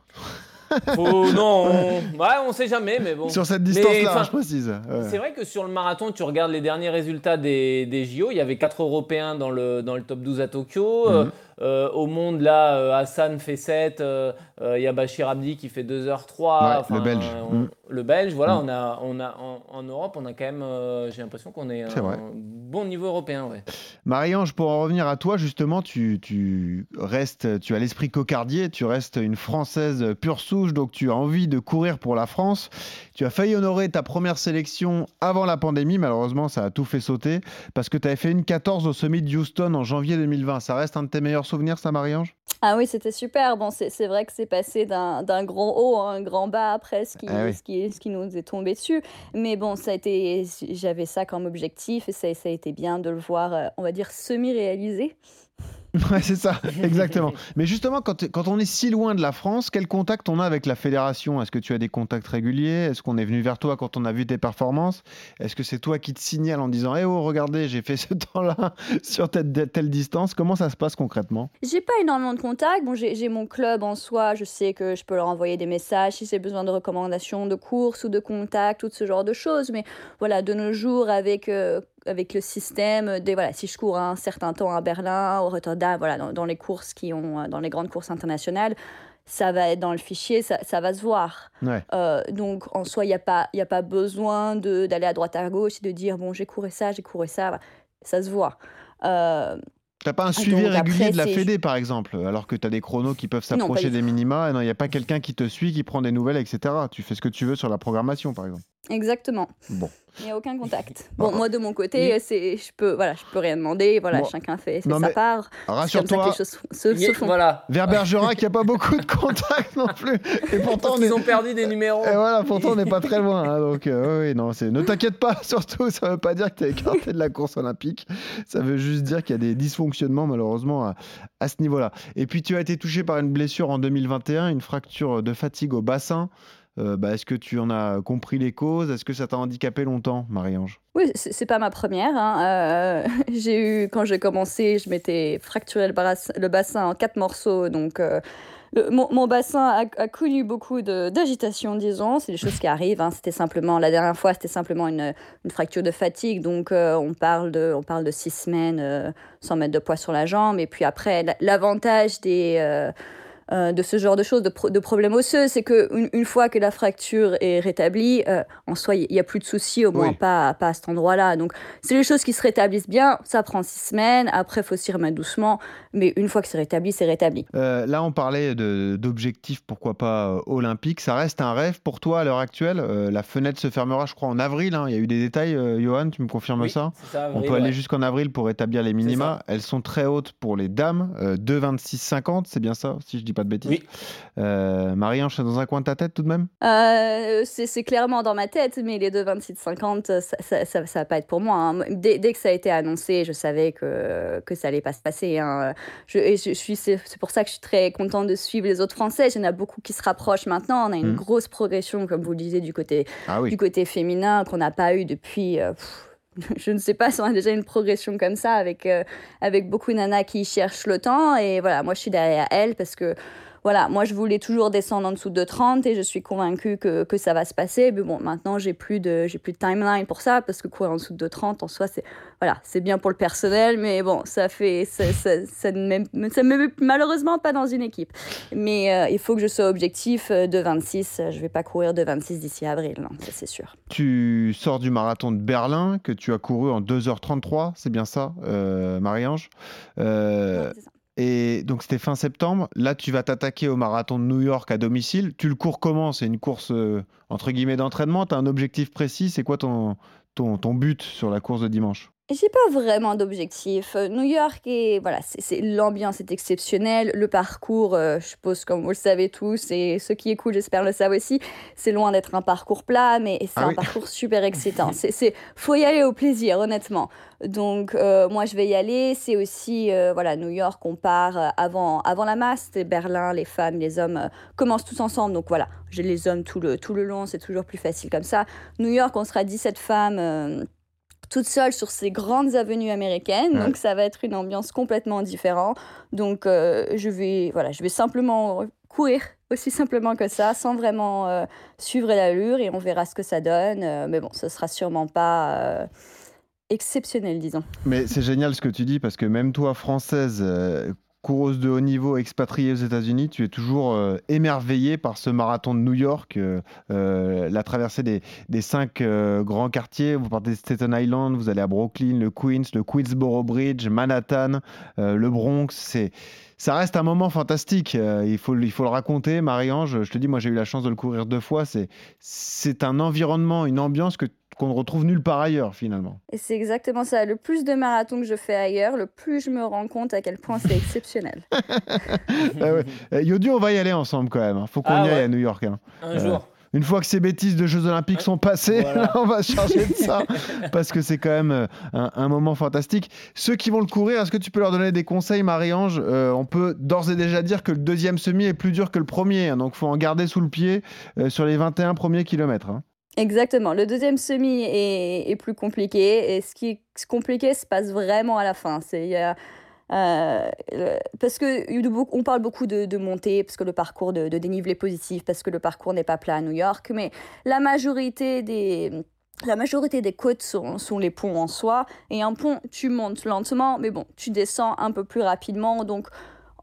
Faut, non, on, ouais, on sait jamais, mais bon. Sur cette distance-là, je précise. Ouais. C'est vrai que sur le marathon, tu regardes les derniers résultats des, des JO, il y avait 4 Européens dans le, dans le top 12 à Tokyo. Euh, Mhm. Euh, au monde, là, euh, Hassan fait 7, euh, il y a Bachir Abdi qui fait 2h03. Ouais, le Belge. on- Mhm. Le Belge, voilà, Mhm. on a, on a, en, en Europe, on a quand même, j'ai l'impression qu'on est C'est un bon niveau européen. Ouais. Marie-Ange, pour en revenir à toi, justement, tu, tu restes, tu as l'esprit cocardier, tu restes une Française pure souche, donc tu as envie de courir pour la France. Tu as failli honorer ta première sélection avant la pandémie, malheureusement, ça a tout fait sauter, parce que tu avais fait une 14 au Summit de Houston en janvier 2020. Ça reste un de tes meilleurs souvenirs, ça, Marie-Ange? Ah oui, c'était super. Bon, c'est c'est vrai que c'est passé d'un grand haut à un grand bas après ce qui, Ah oui. ce qui, ce qui nous est tombé dessus. Mais bon, ça a été, j'avais ça comme objectif et ça, ça a été bien de le voir, euh, on va dire, semi-réalisé. Ouais, c'est ça, exactement. Mais justement, quand, quand on est si loin de la France, quel contact on a avec la fédération? Est-ce que tu as des contacts réguliers? Est-ce qu'on est venu vers toi quand on a vu tes performances? Est-ce que c'est toi qui te signale en disant Eh oh, regardez, j'ai fait ce temps-là sur telle, telle distance? Comment ça se passe concrètement? J'ai pas énormément de contacts. Bon, j'ai j'ai mon club en soi. Je sais que je peux leur envoyer des messages si j'ai besoin de recommandations de courses ou de contacts ou de ce genre de choses. Mais voilà, de nos jours, avec, euh, avec le système, voilà, si je cours un certain temps à Berlin, au Rotterdam, voilà, dans, dans les courses qui ont, euh, dans les grandes courses internationales, ça va être dans le fichier, ça, ça va se voir. Ouais. Euh, donc en soi, il n'y a, pas- il y a pas besoin d'aller à droite à gauche et de dire bon, j'ai couru ça, j'ai couru ça. Ça se voit. Euh, T'as pas un Ah, suivi donc régulier après, de la Fédé, par exemple, alors que tu as des chronos qui peuvent s'approcher des minima. Non, il n'y a pas quelqu'un qui te suit, qui prend des nouvelles, etc. Tu fais ce que tu veux sur la programmation, par exemple. exactement. Bon. Il n'y a aucun contact. Bon, moi de mon côté, c'est, je peux, voilà, je peux rien demander. Voilà, Bon. chacun fait, fait Non, sa part. Rassure-toi, les choses se, Il y a- se font. Voilà. vers Bergerac, il n'y a pas beaucoup de contacts non plus. Et pourtant, on est... Ils ont perdu des numéros. Et voilà, pourtant on n'est pas très loin. hein, donc, euh, oui, non, c'est. Ne t'inquiète pas, surtout, ça veut pas dire que tu es écarté de la course olympique. Ça veut juste dire qu'il y a des dysfonctionnements, malheureusement, à, à ce niveau-là. Et puis, tu as été touché par une blessure en 2021, une fracture de fatigue au bassin. Euh, bah, Est-ce que tu en as compris les causes? Est-ce que ça t'a handicapé longtemps, Marie-Ange? Oui, c'est pas ma première. hein. Euh, j'ai eu, quand j'ai commencé, je m'étais fracturé le, bassin en quatre morceaux. Donc, euh, mon, bassin a, connu beaucoup d'agitation, disons. C'est des choses qui arrivent. hein. C'était simplement, la dernière fois, c'était simplement une, fracture de fatigue. Donc, on, parle de, on parle de six semaines sans mettre de poids sur la jambe. Et puis après, la- l'avantage des. Euh, de ce genre de choses, de, pro- de problèmes osseux, c'est que une, une fois que la fracture est rétablie, euh, en soi, il n'y a plus de soucis, au moins Oui. pas, pas à cet endroit-là. Donc, c'est les choses qui se rétablissent bien, ça prend six semaines, après, il faut s'y remettre doucement, mais une fois que c'est rétabli, c'est rétabli. Euh, Là, on parlait de- d'objectifs, pourquoi pas euh, olympiques. Ça reste un rêve pour toi à l'heure actuelle. Euh, la fenêtre se fermera, je crois, en avril. hein. Il y a eu des détails, euh, Johan, tu me confirmes Oui, ça? On peut aller jusqu'en avril pour établir les minima. Elles sont très hautes pour les dames, euh, 2,26,50, c'est bien ça, si je dis pas de bêtises. Oui. Euh, Marie-Ange, c'est dans un coin de ta tête tout de même? Euh, c'est clairement dans ma tête, mais les deux 26-50, ça, ça, ça, ça va pas être pour moi. hein. Dès, dès que ça a été annoncé, je savais que, que ça allait pas se passer. hein. Je, et je, je suis, c'est pour ça que je suis très contente de suivre les autres Français. Il y en a beaucoup qui se rapprochent maintenant. On a une Mm. grosse progression, comme vous le disiez, du côté, Ah oui. du côté féminin qu'on n'a pas eu depuis. euh, pff, je ne sais pas si on a déjà une progression comme ça avec, euh, avec beaucoup de nanas qui cherchent le temps. Et voilà, moi je suis derrière elles parce que voilà, moi je voulais toujours descendre en dessous de 30 et je suis convaincue que, que ça va se passer. Mais bon, maintenant j'ai plus de j'ai plus de timeline pour ça parce que courir en dessous de 30 en soi c'est voilà, c'est bien pour le personnel, mais bon, ça fait ça, ça, ça ne me met malheureusement pas dans une équipe. Mais euh, il faut que je sois objectif euh, de 26. Je vais pas courir de 26 d'ici avril, non, ça c'est sûr. Tu sors du marathon de Berlin que tu as couru en 2h33, c'est bien ça, euh, Marie-Ange? Euh, Ouais. Et donc c'était fin septembre. Là, tu vas t'attaquer au marathon de New York à domicile. Tu le cours comment? C'est une course euh, entre guillemets d'entraînement Tu as un objectif précis C'est quoi ton, ton, ton but sur la course de dimanche? J'ai pas vraiment d'objectif. Euh, New York et voilà, c'est l'ambiance est exceptionnelle, le parcours, euh, je suppose comme vous le savez tous et ceux qui écoutent, j'espère le savent aussi, c'est loin d'être un parcours plat, mais c'est Ah un oui. parcours super excitant. C'est faut y aller au plaisir, honnêtement. Donc euh, moi je vais y aller. C'est aussi euh, voilà New York, on part avant avant la masse. C'est Berlin, les femmes, les hommes commencent tous ensemble. Donc voilà, j'ai les hommes tout le tout le long, c'est toujours plus facile comme ça. New York, on sera 17 femmes. Toute seule sur ces grandes avenues américaines, Ouais. donc ça va être une ambiance complètement différente. Donc euh, je vais voilà, je vais simplement courir aussi simplement que ça, sans vraiment euh, suivre l'allure et on verra ce que ça donne. Euh, mais bon, ce sera sûrement pas exceptionnel, disons. Mais c'est génial ce que tu dis parce que même toi, française, coureuse de haut niveau, expatriée aux États-Unis, tu es toujours euh, émerveillée par ce marathon de New York, euh, euh, la traversée des, des cinq euh, grands quartiers. Vous partez de Staten Island, vous allez à Brooklyn, le Queens, le Queensboro Bridge, Manhattan, le Bronx. C'est ça reste un moment fantastique. Il, faut, il faut le raconter, Marie-Ange. Je te dis, moi, j'ai eu la chance de le courir deux fois. C'est, c'est un environnement, une ambiance que, qu'on ne retrouve nulle part ailleurs, finalement. Et c'est exactement ça. Le plus de marathons que je fais ailleurs, le plus je me rends compte à quel point c'est exceptionnel. Ah ouais. Euh, Yodu, on va y aller ensemble quand même. hein. Faut qu'on Ah y aille ouais. à New York. hein. Un Euh, jour. Une fois que ces bêtises de Jeux Olympiques sont passées, Voilà. là, on va se charger de ça parce que c'est quand même euh, un, un moment fantastique. Ceux qui vont le courir, est-ce que tu peux leur donner des conseils, Marie-Ange? Euh, On peut d'ores et déjà dire que le deuxième semi est plus dur que le premier, hein, donc faut en garder sous le pied euh, sur les 21 premiers kilomètres. hein. Exactement. Le deuxième semi est, plus compliqué et ce qui est compliqué se passe vraiment à la fin. C'est euh, parce que on parle beaucoup de, de montée parce que le parcours de, de dénivelé positif parce que le parcours n'est pas plat à New York, mais la majorité des la majorité des côtes sont, sont les ponts en soi et un pont tu montes lentement mais bon tu descends un peu plus rapidement donc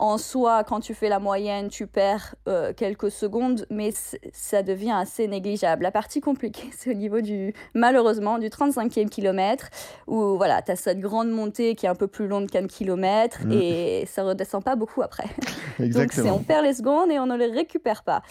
en soi, quand tu fais la moyenne, tu perds euh, quelques secondes, mais ça devient assez négligeable. La partie compliquée, c'est au niveau du, malheureusement, du 35e kilomètre, où voilà, tu as cette grande montée qui est un peu plus longue qu'un kilomètre, Mm. et ça redescend pas beaucoup après. Donc Exactement. on perd les secondes et on ne les récupère pas.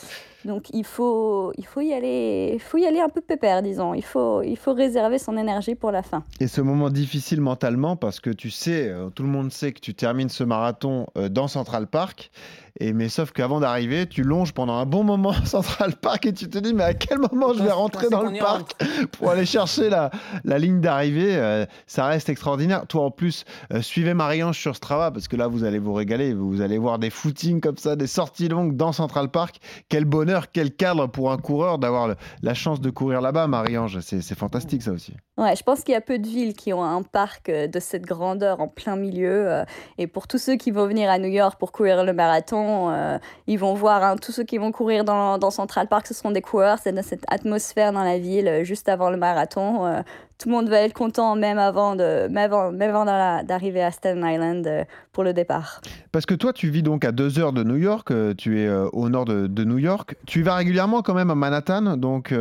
Donc il faut, il faut, y, aller, faut y aller un peu pépère, disons. Il faut, il faut réserver son énergie pour la fin. Et ce moment difficile mentalement parce que tu sais, euh, tout le monde sait que tu termines ce marathon euh, dans Central Park. Et mais sauf qu'avant d'arriver, tu longes pendant un bon moment Central Park et tu te dis mais à quel moment je vais rentrer dans le parc pour aller chercher la, la ligne d'arrivée euh, Ça reste extraordinaire. Toi en plus, euh, suivez Marie-Ange sur Strava parce que là vous allez vous régaler. Vous allez voir des footings comme ça, des sorties longues dans Central Park. Quel bonheur, quel cadre pour un coureur d'avoir la chance de courir là-bas, Marie-Ange. C'est fantastique ça aussi. Ouais, je pense qu'il y a peu de villes qui ont un parc euh, de cette grandeur en plein milieu. Et pour tous ceux qui vont venir à New York pour courir le marathon, euh, ils vont voir hein, tous ceux qui vont courir dans, dans Central Park, ce seront des coureurs. C'est dans cette atmosphère dans la ville euh, juste avant le marathon. euh, Tout le monde va être content même avant de, même avant, même avant d'arri- d'arriver à Staten Island euh, pour le départ. Parce que toi, tu vis donc à deux heures de New York, tu es au nord de, de New York. Tu vas régulièrement quand même à Manhattan, donc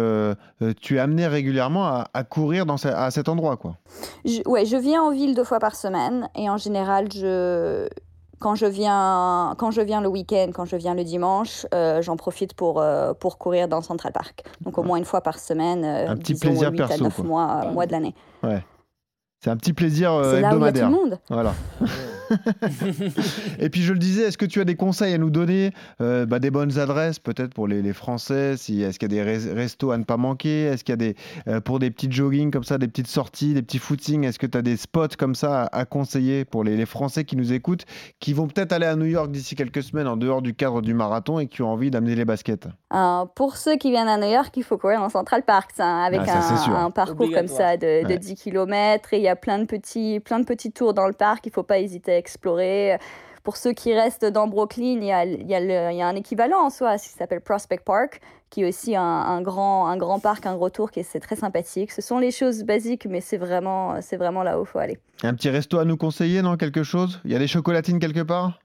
tu es amené régulièrement à, à courir dans ce- à cet endroit, quoi. Je, ouais, je viens en ville deux fois par semaine et en général, je, quand, je viens, quand je viens le week-end, quand je viens le dimanche, euh, j'en profite pour, euh, pour courir dans Central Park. Donc au moins une fois par semaine, euh, Un petit disons plaisir 8 à perso, 9 quoi. mois, euh, mois de l'année. Ouais. C'est un petit plaisir euh, C'est là où il y a tout hebdomadaire. le monde. Voilà. Et puis je le disais, est-ce que tu as des conseils à nous donner euh, bah, Des bonnes adresses peut-être pour les, les Français si, Est-ce qu'il y a des res- restos à ne pas manquer Est-ce qu'il y a des, euh, pour des petits jogging comme ça, des petites sorties, des petits footings Est-ce que tu as des spots comme ça à, à conseiller pour les, les Français qui nous écoutent, qui vont peut-être aller à New York d'ici quelques semaines en dehors du cadre du marathon et qui ont envie d'amener les baskets? Euh, pour ceux qui viennent à New York, il faut courir dans Central Park, ça, avec Ah, ça, un, un parcours comme ça de, de Ouais. 10 km. Et il y a plein de, petits, plein de petits tours dans le parc, il ne faut pas hésiter à explorer. Pour ceux qui restent dans Brooklyn, il y a, il y a le- il y a un équivalent en soi, qui s'appelle Prospect Park, qui est aussi un, un grand, un grand parc, un gros tour, qui est c'est très sympathique. Ce sont les choses basiques, mais c'est vraiment, c'est vraiment là où il faut aller. Un petit resto à nous conseiller, non Quelque chose? Il y a des chocolatines quelque part?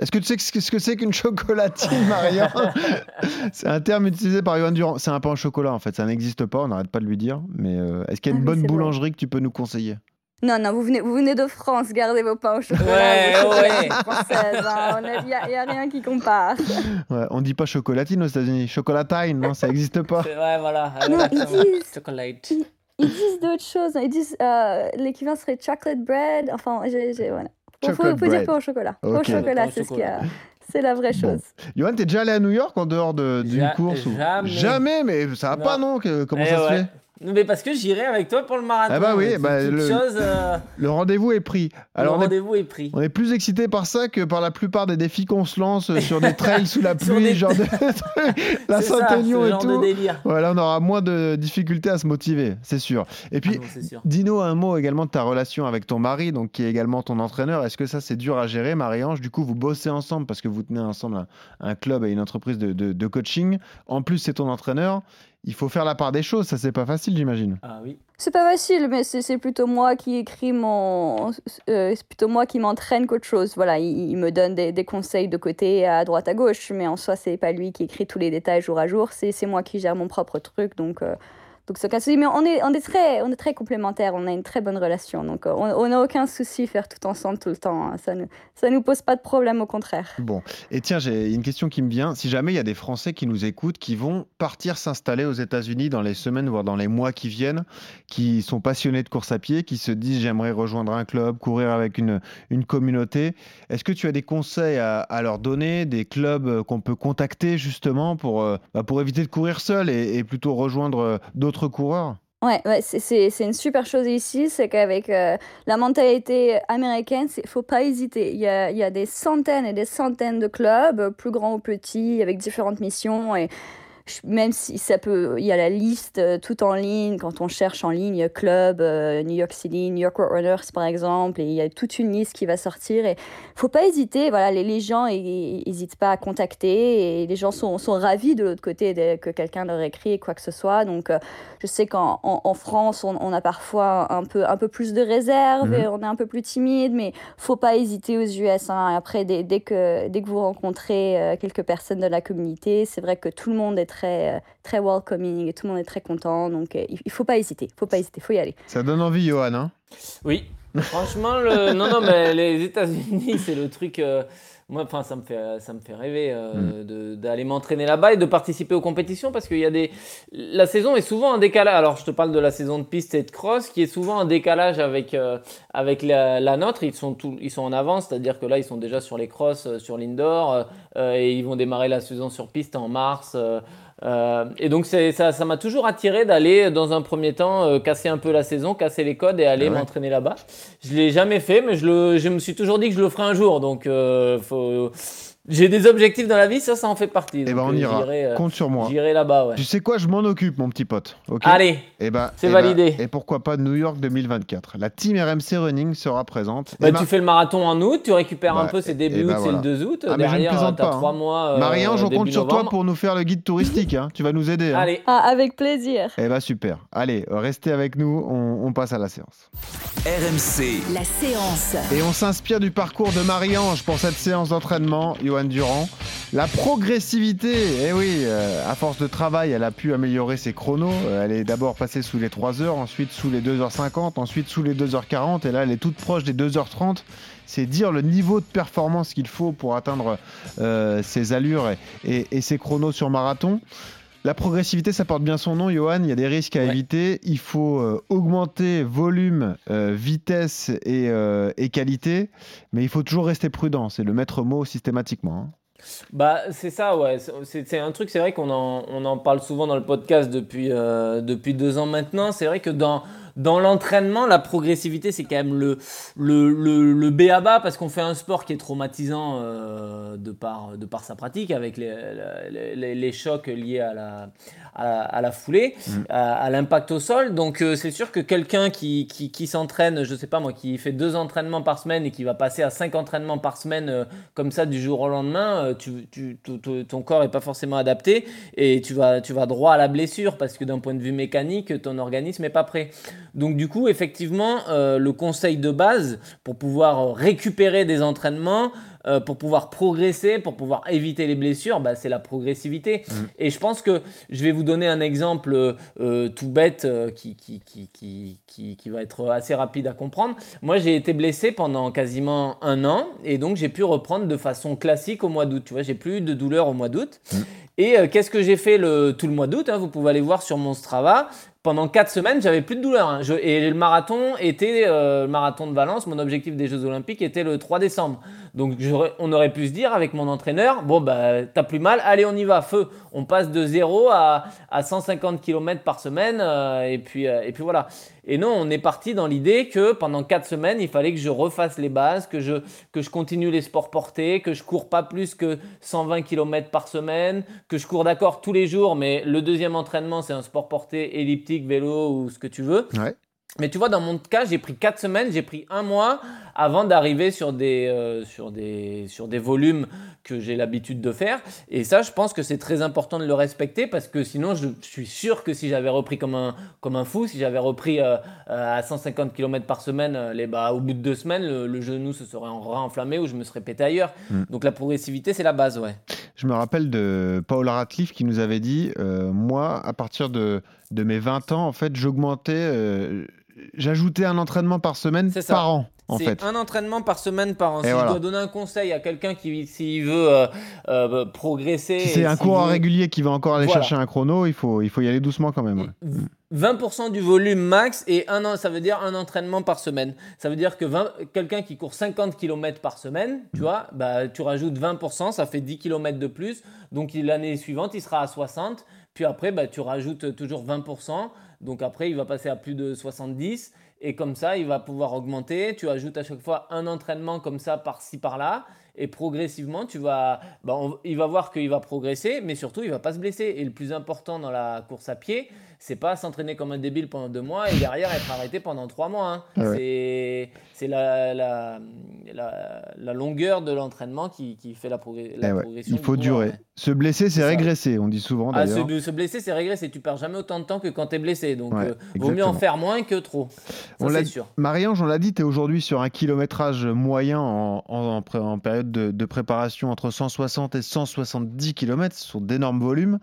Est-ce que tu sais ce que ce que c'est qu'une chocolatine, Marianne C'est un terme utilisé par Johan Durand. C'est un pain au chocolat, en fait. Ça n'existe pas, on n'arrête pas de lui dire. Mais euh, est-ce qu'il y a Ah une bonne boulangerie que tu peux nous conseiller? Non, non, vous venez, vous venez de France, gardez vos pains au chocolat. Ouais, ouais. françaises, hein. Il n'y a, y a rien qui compare. ouais, On dit pas chocolatine aux États-Unis. Chocolatine, non, ça n'existe pas. C'est- Ouais, voilà. Non, ils exactement. disent- Chocolate. Ils disent d'autres choses. Ils disent euh, l'équivalent serait chocolate bread. Enfin, j'ai, voilà. Faut, faut, dire bread. pain au chocolat. Pain Ok. au chocolat, c'est ce qu'il y a. chocolat. C'est la vraie Bon. chose. Johan, t'es déjà allé à New York en dehors de- d'une Ja- course ou- jamais. Jamais, mais ça va Non. pas, non que- Comment Eh ça se fait? Mais parce que j'irai avec toi pour le marathon. Ah bah oui, bah, une le- chose, euh, Le rendez-vous est pris. Alors, le est, rendez-vous est pris. on est plus excité par ça que par la plupart des défis qu'on se lance sur des trails sous la pluie, des- genre de la Saint-Aignan et tout. Voilà, on aura moins de difficultés à se motiver, c'est sûr. Et puis, Ah non, dis-nous un mot également de ta relation avec ton mari, donc qui est également ton entraîneur. Est-ce que ça, c'est dur à gérer, Marie-Ange? Du coup, vous bossez ensemble parce que vous tenez ensemble un, un club et une entreprise de, de- de coaching. En plus, c'est ton entraîneur. Il faut faire la part des choses. Ça, c'est pas facile, j'imagine. Ah oui. C'est pas facile, mais c'est, plutôt moi qui écris mon. euh, c'est plutôt moi qui m'entraîne qu'autre chose. Voilà, il, il me donne des, des conseils de côté, à droite, à gauche, mais en soi, c'est pas lui qui écrit tous les détails jour à jour. C'est, c'est moi qui gère mon propre truc. Donc. euh, donc souci. Mais on est, très, on complémentaires, on a une très bonne relation. Donc euh, on n'a aucun souci faire tout ensemble tout le temps. hein. Ça ne nous pose pas de problème, au contraire. Bon, et tiens, j'ai une question qui me vient. Si jamais il y a des Français qui nous écoutent, qui vont partir s'installer aux États-Unis dans les semaines, voire dans les mois qui viennent, qui sont passionnés de course à pied, qui se disent j'aimerais rejoindre un club, courir avec une, communauté, est-ce que tu as des conseils à, leur donner, des clubs qu'on peut contacter justement pour, euh, bah, éviter de courir seul et, plutôt rejoindre euh, coureurs Ouais, c'est- une super chose ici, c'est qu'avec euh, la mentalité américaine, il faut pas hésiter. Il y a, il y a des centaines et des centaines de clubs, plus grands ou petits, avec différentes missions. Et même si ça peut, il y a la liste euh, tout en ligne, quand on cherche en ligne, club, euh, New York City, New York Runners par exemple, et il y a toute une liste qui va sortir. Et faut pas hésiter, voilà, les, les gens n'hésitent pas à contacter et les gens sont, sont ravis de l'autre côté de- que quelqu'un leur écrit quoi que ce soit. Donc, euh, je sais qu'en en, en France, on, on a parfois un peu, un peu plus de réserve, Mhm. et on est un peu plus timide, mais faut pas hésiter aux US. hein. Après, dès, dès que, dès que vous rencontrez quelques personnes de la communauté, c'est vrai que tout le monde est très, euh, très welcoming et tout le monde est très content. Donc, euh, il, faut pas hésiter, faut pas hésiter, faut y aller. Ça donne envie, Johan. Hein? Oui, franchement, le... non, non, mais les États-Unis, c'est le truc. euh, Moi, enfin, ça me fait, ça me fait rêver euh, de- d'aller m'entraîner là-bas et de participer aux compétitions parce qu'il y a des. La saison est souvent en décalage. Alors, je te parle de la saison de piste et de cross qui est souvent en décalage avec euh, avec la, la nôtre. Ils sont tout, ils sont en avance, c'est-à-dire que là, ils sont déjà sur les crosс, euh, sur l'indoor euh, et ils vont démarrer la saison sur piste en mars. Euh, euh, et donc c'est- ça ça m'a toujours attiré d'aller dans un premier temps euh, casser un peu la saison, casser les codes et aller Ah ouais. m'entraîner là-bas. Je l'ai jamais fait, mais je, le, je me suis toujours dit que je le ferai un jour. Donc euh, faut... j'ai des objectifs dans la vie, ça, ça en fait partie. Eh ben, on euh, ira. euh, Compte sur moi. J'irai là-bas, ouais. Tu sais quoi, je m'en occupe, mon petit pote. ok Allez, Eh ben, C'est eh ben, validé. et pourquoi pas New York 2024 La team RMC Running sera présente. bah, Et ma- tu fais le marathon en août, tu récupères un Bah, peu, c'est et- début bah, août, voilà. c'est le 2 août. Ah, mais je ne Derrière, plaisante t'as pas, hein. 3 mois. euh, Marie-Ange, on compte sur toi pour nous faire le guide touristique. hein. Tu vas nous aider. hein. Allez, Ah, avec plaisir. Eh ben super. Allez, euh, restez avec nous, on, on passe à la séance. RMC, La séance. Et on s'inspire du parcours de Marie-Ange pour cette séance d'entraînement, Johan Durand. La progressivité, eh oui, euh, à force de travail, elle a pu améliorer ses chronos. Euh, elle est d'abord passée sous les 3 heures, ensuite sous les 2h50, ensuite sous les 2h40, et là elle est toute proche des 2h30. C'est dire le niveau de performance qu'il faut pour atteindre euh, ses allures et, et- et ses chronos sur marathon. La progressivité, ça porte bien son nom, Johan. Il y a des risques à Ouais. éviter. Il faut euh, augmenter volume, euh, vitesse et, euh, et qualité, mais il faut toujours rester prudent. C'est le maître mot systématiquement. hein. Bah, c'est ça, ouais. C'est- un truc, c'est vrai qu'on en, on en parle souvent dans le podcast depuis, depuis deux ans maintenant. C'est vrai que dans, dans l'entraînement, la progressivité, c'est quand même le, le, le, le B à bas parce qu'on fait un sport qui est traumatisant euh, de, par, de par sa pratique avec les, les, les- les chocs liés à la, à la, à la foulée, à, à l'impact au sol. Donc, euh, c'est sûr que quelqu'un qui, qui, qui s'entraîne, je sais pas moi, qui fait deux entraînements par semaine et qui va passer à cinq entraînements par semaine euh, comme ça du jour au lendemain, tu, tu- ton corps est pas forcément adapté et tu vas, tu vas droit à la blessure parce que d'un point de vue mécanique, ton organisme est pas prêt. Donc du coup, effectivement, euh, le conseil de base pour pouvoir récupérer des entraînements, euh, pour pouvoir progresser, pour pouvoir éviter les blessures, bah, c'est la progressivité. Et je pense que je vais vous donner un exemple euh, tout bête euh, qui, qui, qui, qui, va être assez rapide à comprendre. Moi, j'ai été blessé pendant quasiment un an et donc j'ai pu reprendre de façon classique au mois d'août. Tu vois, j'ai plus eu de douleur au mois d'août. Et euh, qu'est-ce que j'ai fait le, tout le mois d'août hein, Vous pouvez aller voir sur mon Strava. Pendant 4 semaines, j'avais plus de douleur. hein. Et le marathon était euh, le marathon de Valence. Mon objectif des Jeux Olympiques était le 3 décembre. Donc on aurait pu se dire avec mon entraîneur, bon bah t'as plus mal, allez on y va, feu. On passe de 0 à, à 150 km par semaine euh, et puis euh, et puis voilà. Et non, on est parti dans l'idée que pendant 4 semaines, il fallait que je refasse les bases, que je que je continue les sports portés, que je cours pas plus que 120 km par semaine, que je cours d'accord tous les jours, mais le deuxième entraînement c'est un sport porté elliptique, vélo ou ce que tu veux. Ouais. Mais tu vois, dans mon cas, j'ai pris 4 semaines, j'ai pris un mois avant d'arriver sur des, euh, sur, des, sur des volumes que j'ai l'habitude de faire. Et ça, je pense que c'est très important de le respecter parce que sinon, je, suis sûr que si j'avais repris comme un, comme un fou, si j'avais repris euh, euh, à 150 km par semaine, euh, les, bah, au bout de deux semaines, le, le genou se serait en- enflammé ou je me serais pété ailleurs. Mm. Donc la progressivité, c'est la base, ouais. Je me rappelle de Paul Ratcliffe qui nous avait dit euh, Moi, à partir de, de mes 20 ans, en fait, j'augmentais, euh, j'ajoutais un entraînement par semaine par an. En fait. un entraînement par semaine par an. Et si voilà. je dois donner un conseil à quelqu'un qui, s'il veut euh, euh, progresser. Si c'est un coureur veut- régulier qui va encore aller Voilà. chercher un chrono, il faut, il faut y aller doucement quand même. ouais. 20% du volume max et un an, ça veut dire un entraînement par semaine. Ça veut dire que 20 quelqu'un qui court 50 km par semaine, tu vois, bah, tu rajoutes 20%, ça fait 10 km de plus. Donc l'année suivante, il sera à 60. Puis après, bah, tu rajoutes toujours 20%. Donc après, il va passer à plus de 70. Et comme ça, il va pouvoir augmenter. Tu ajoutes à chaque fois un entraînement comme ça, par-ci, par-là. Et progressivement, tu vas, bah, va voir qu'il va progresser, mais surtout, il va pas se blesser. Et le plus important dans la course à pied, c'est pas s'entraîner comme un débile pendant deux mois et derrière être arrêté pendant trois mois. hein. Ah ouais. C'est la, la, la, la longueur de l'entraînement qui, qui fait la, progr- Eh ouais, progression. Il faut durer. Se blesser, c'est régresser, on dit souvent Ah, se, se blesser, c'est régresser. Tu perds jamais autant de temps que quand tu es blessé. Donc, Ouais, euh, vaut mieux en faire moins que trop. C'est sûr. Marie-Ange, on l'a dit, tu es aujourd'hui sur un kilométrage moyen en, en- en pré- en période de, de préparation entre 160 et 170 km, ce sont d'énormes volumes.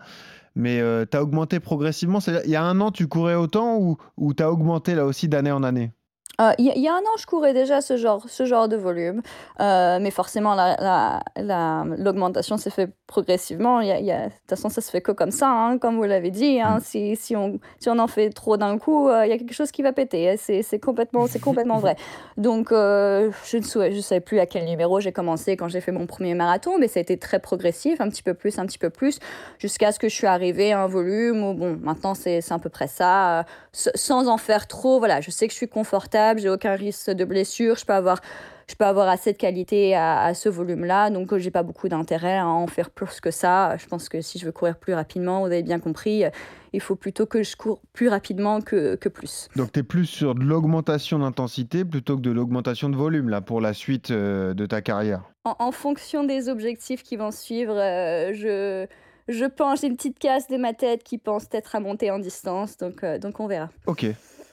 Mais tu as augmenté progressivement. Il y a un an, tu courais autant ou, ou tu as augmenté là aussi d'année en année? Euh, Il y, a- il y a un an, je courais déjà ce genre, ce genre de volume, Euh, mais forcément, la- la- la- l'augmentation s'est fait progressivement. Il y a- il y a- de toute façon, ça se fait que comme ça, hein, comme vous l'avez dit. hein. Si, si, on, si on en fait trop d'un coup, euh, il y a quelque chose qui va péter. C'est complètement, complètement vrai. Donc, je ne sais, je sais plus à quel numéro j'ai commencé quand j'ai fait mon premier marathon, mais ça a été très progressif, un petit peu plus, un petit peu plus, jusqu'à ce que je suis arrivée à un volume où, bon, maintenant, c'est à peu près ça. sans en faire trop. Voilà, je sais que je suis confortable, j'ai aucun risque de blessure, je peux avoir, je peux avoir assez de qualité à, à ce volume-là, donc euh, j'ai pas beaucoup d'intérêt à en faire plus que ça. Je pense que si je veux courir plus rapidement, vous avez bien compris, euh, il faut plutôt que je cours plus rapidement que, que plus. Donc tu es plus sur de l'augmentation d'intensité plutôt que de l'augmentation de volume là pour la suite euh, de ta carrière? En, en fonction des objectifs qui vont suivre, euh, je, je pense, j'ai une petite casse de ma tête qui pense peut-être à monter en distance, donc, euh, donc on verra. Ok.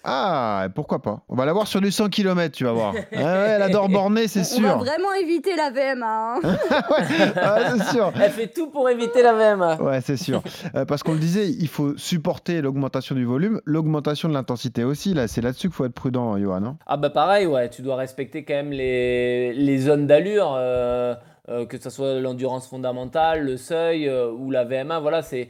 Ah, pourquoi pas On va la voir sur du 100 km, tu vas voir. Ah ouais, elle adore borner, c'est On va sûr. vraiment éviter la VMA. hein. Ah, c'est sûr. Elle fait tout pour éviter la VMA. Ouais, c'est sûr. Euh, parce qu'on le disait, il faut supporter l'augmentation du volume, l'augmentation de l'intensité aussi. Là, c'est là-dessus qu'il faut être prudent, Johan. hein. Ah bah pareil, ouais, tu dois respecter quand même les, les zones d'allure, euh, euh, que ce soit l'endurance fondamentale, le seuil euh, ou la VMA, voilà, c'est...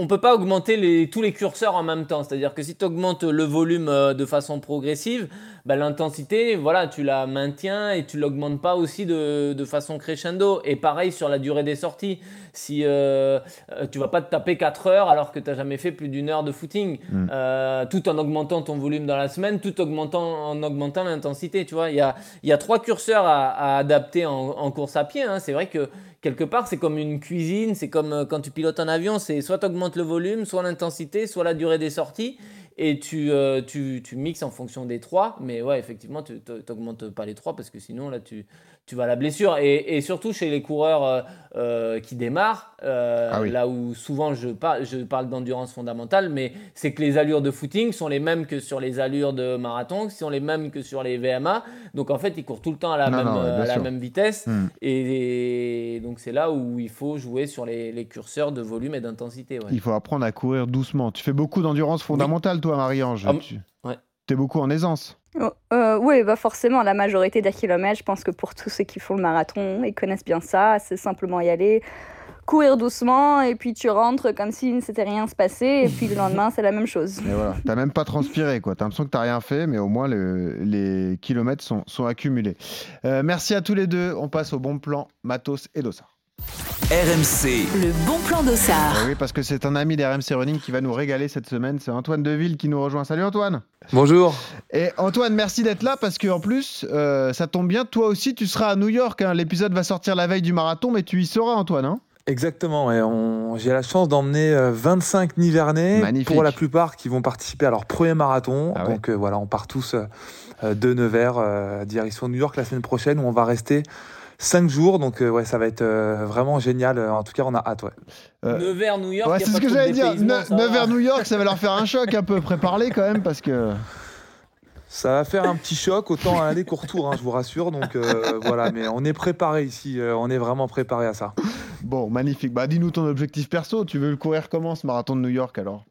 on peut pas augmenter les, tous les curseurs en même temps. C'est-à-dire que si tu augmentes le volume euh, de façon progressive, bah, l'intensité, voilà, tu la maintiens et tu l'augmentes pas aussi de, de façon crescendo. Et pareil sur la durée des sorties. Si euh, euh, tu vas pas te taper 4 heures alors que tu n'as jamais fait plus d'une heure de footing, Mm. euh, tout en augmentant ton volume dans la semaine, tout augmentant, en augmentant l'intensité. Tu vois, il y a, il y a trois curseurs à, à adapter en, en course à pied. hein. C'est vrai que quelque part, c'est comme une cuisine, c'est comme euh, quand tu pilotes un avion, c'est soit tu augmentes le volume, soit l'intensité, soit la durée des sorties. Et tu, euh, tu, tu mixes en fonction des trois. Mais ouais, effectivement, tu n'augmentes pas les trois parce que sinon, là, tu, tu vas à la blessure. Et, et surtout chez les coureurs euh, euh, qui démarrent, euh, Ah oui. là où souvent je, par- je parle d'endurance fondamentale, mais c'est que les allures de footing sont les mêmes que sur les allures de marathon, qui sont les mêmes que sur les VMA. Donc en fait, ils courent tout le temps à la, Non, même, non, ouais, bien à la sûr. même vitesse. Hmm. Et, et donc c'est là où il faut jouer sur les, les curseurs de volume et d'intensité. ouais. Il faut apprendre à courir doucement. Tu fais beaucoup d'endurance fondamentale, toi, Marie-Ange. Ah, tu ouais. es beaucoup en aisance. Oh, euh, oui, bah forcément, la majorité des kilomètres, je pense que pour tous ceux qui font le marathon, ils connaissent bien ça. C'est simplement y aller, courir doucement, et puis tu rentres comme si ne s'était rien se passé, et puis le lendemain, c'est la même chose. Et voilà, t'as même pas transpiré, quoi. T'as l'impression que t'as rien fait, mais au moins le- les kilomètres sont, sont accumulés. Euh, merci à tous les deux. On passe au bon plan Matos et Dossard. RMC, Le bon plan d'Ossard. Eh oui, parce que c'est un ami d'RMC Running qui va nous régaler cette semaine. C'est Antoine Deville qui nous rejoint. Salut Antoine. Bonjour. Et Antoine, merci d'être là parce qu'en plus, euh, ça tombe bien. Toi aussi, tu seras à New York. hein. L'épisode va sortir la veille du marathon, mais tu y seras, Antoine. hein Exactement, ouais, on- j'ai la chance d'emmener euh, 25 Nivernais, Magnifique. pour la plupart qui vont participer à leur premier marathon. Ah ouais. Donc euh, voilà, on part tous euh, euh, de Nevers, euh, direction New York la semaine prochaine, où on va rester 5 jours. Donc euh, ouais, ça va être euh, vraiment génial. En tout cas, on a hâte. Ouais. Euh, Nevers, New York, Ouais, c'est ce que j'allais dire. Ne-. Nevers, New York, ça va leur faire un choc un peu. Préparez quand même parce que. Ça va faire un petit choc, autant à aller qu'au retour, hein, je vous rassure. Donc euh, voilà, mais on est préparé ici, euh, on est vraiment préparé à ça. Bon, magnifique. Bah, dis-nous ton objectif perso. Tu veux le courir comment ce marathon de New York alors?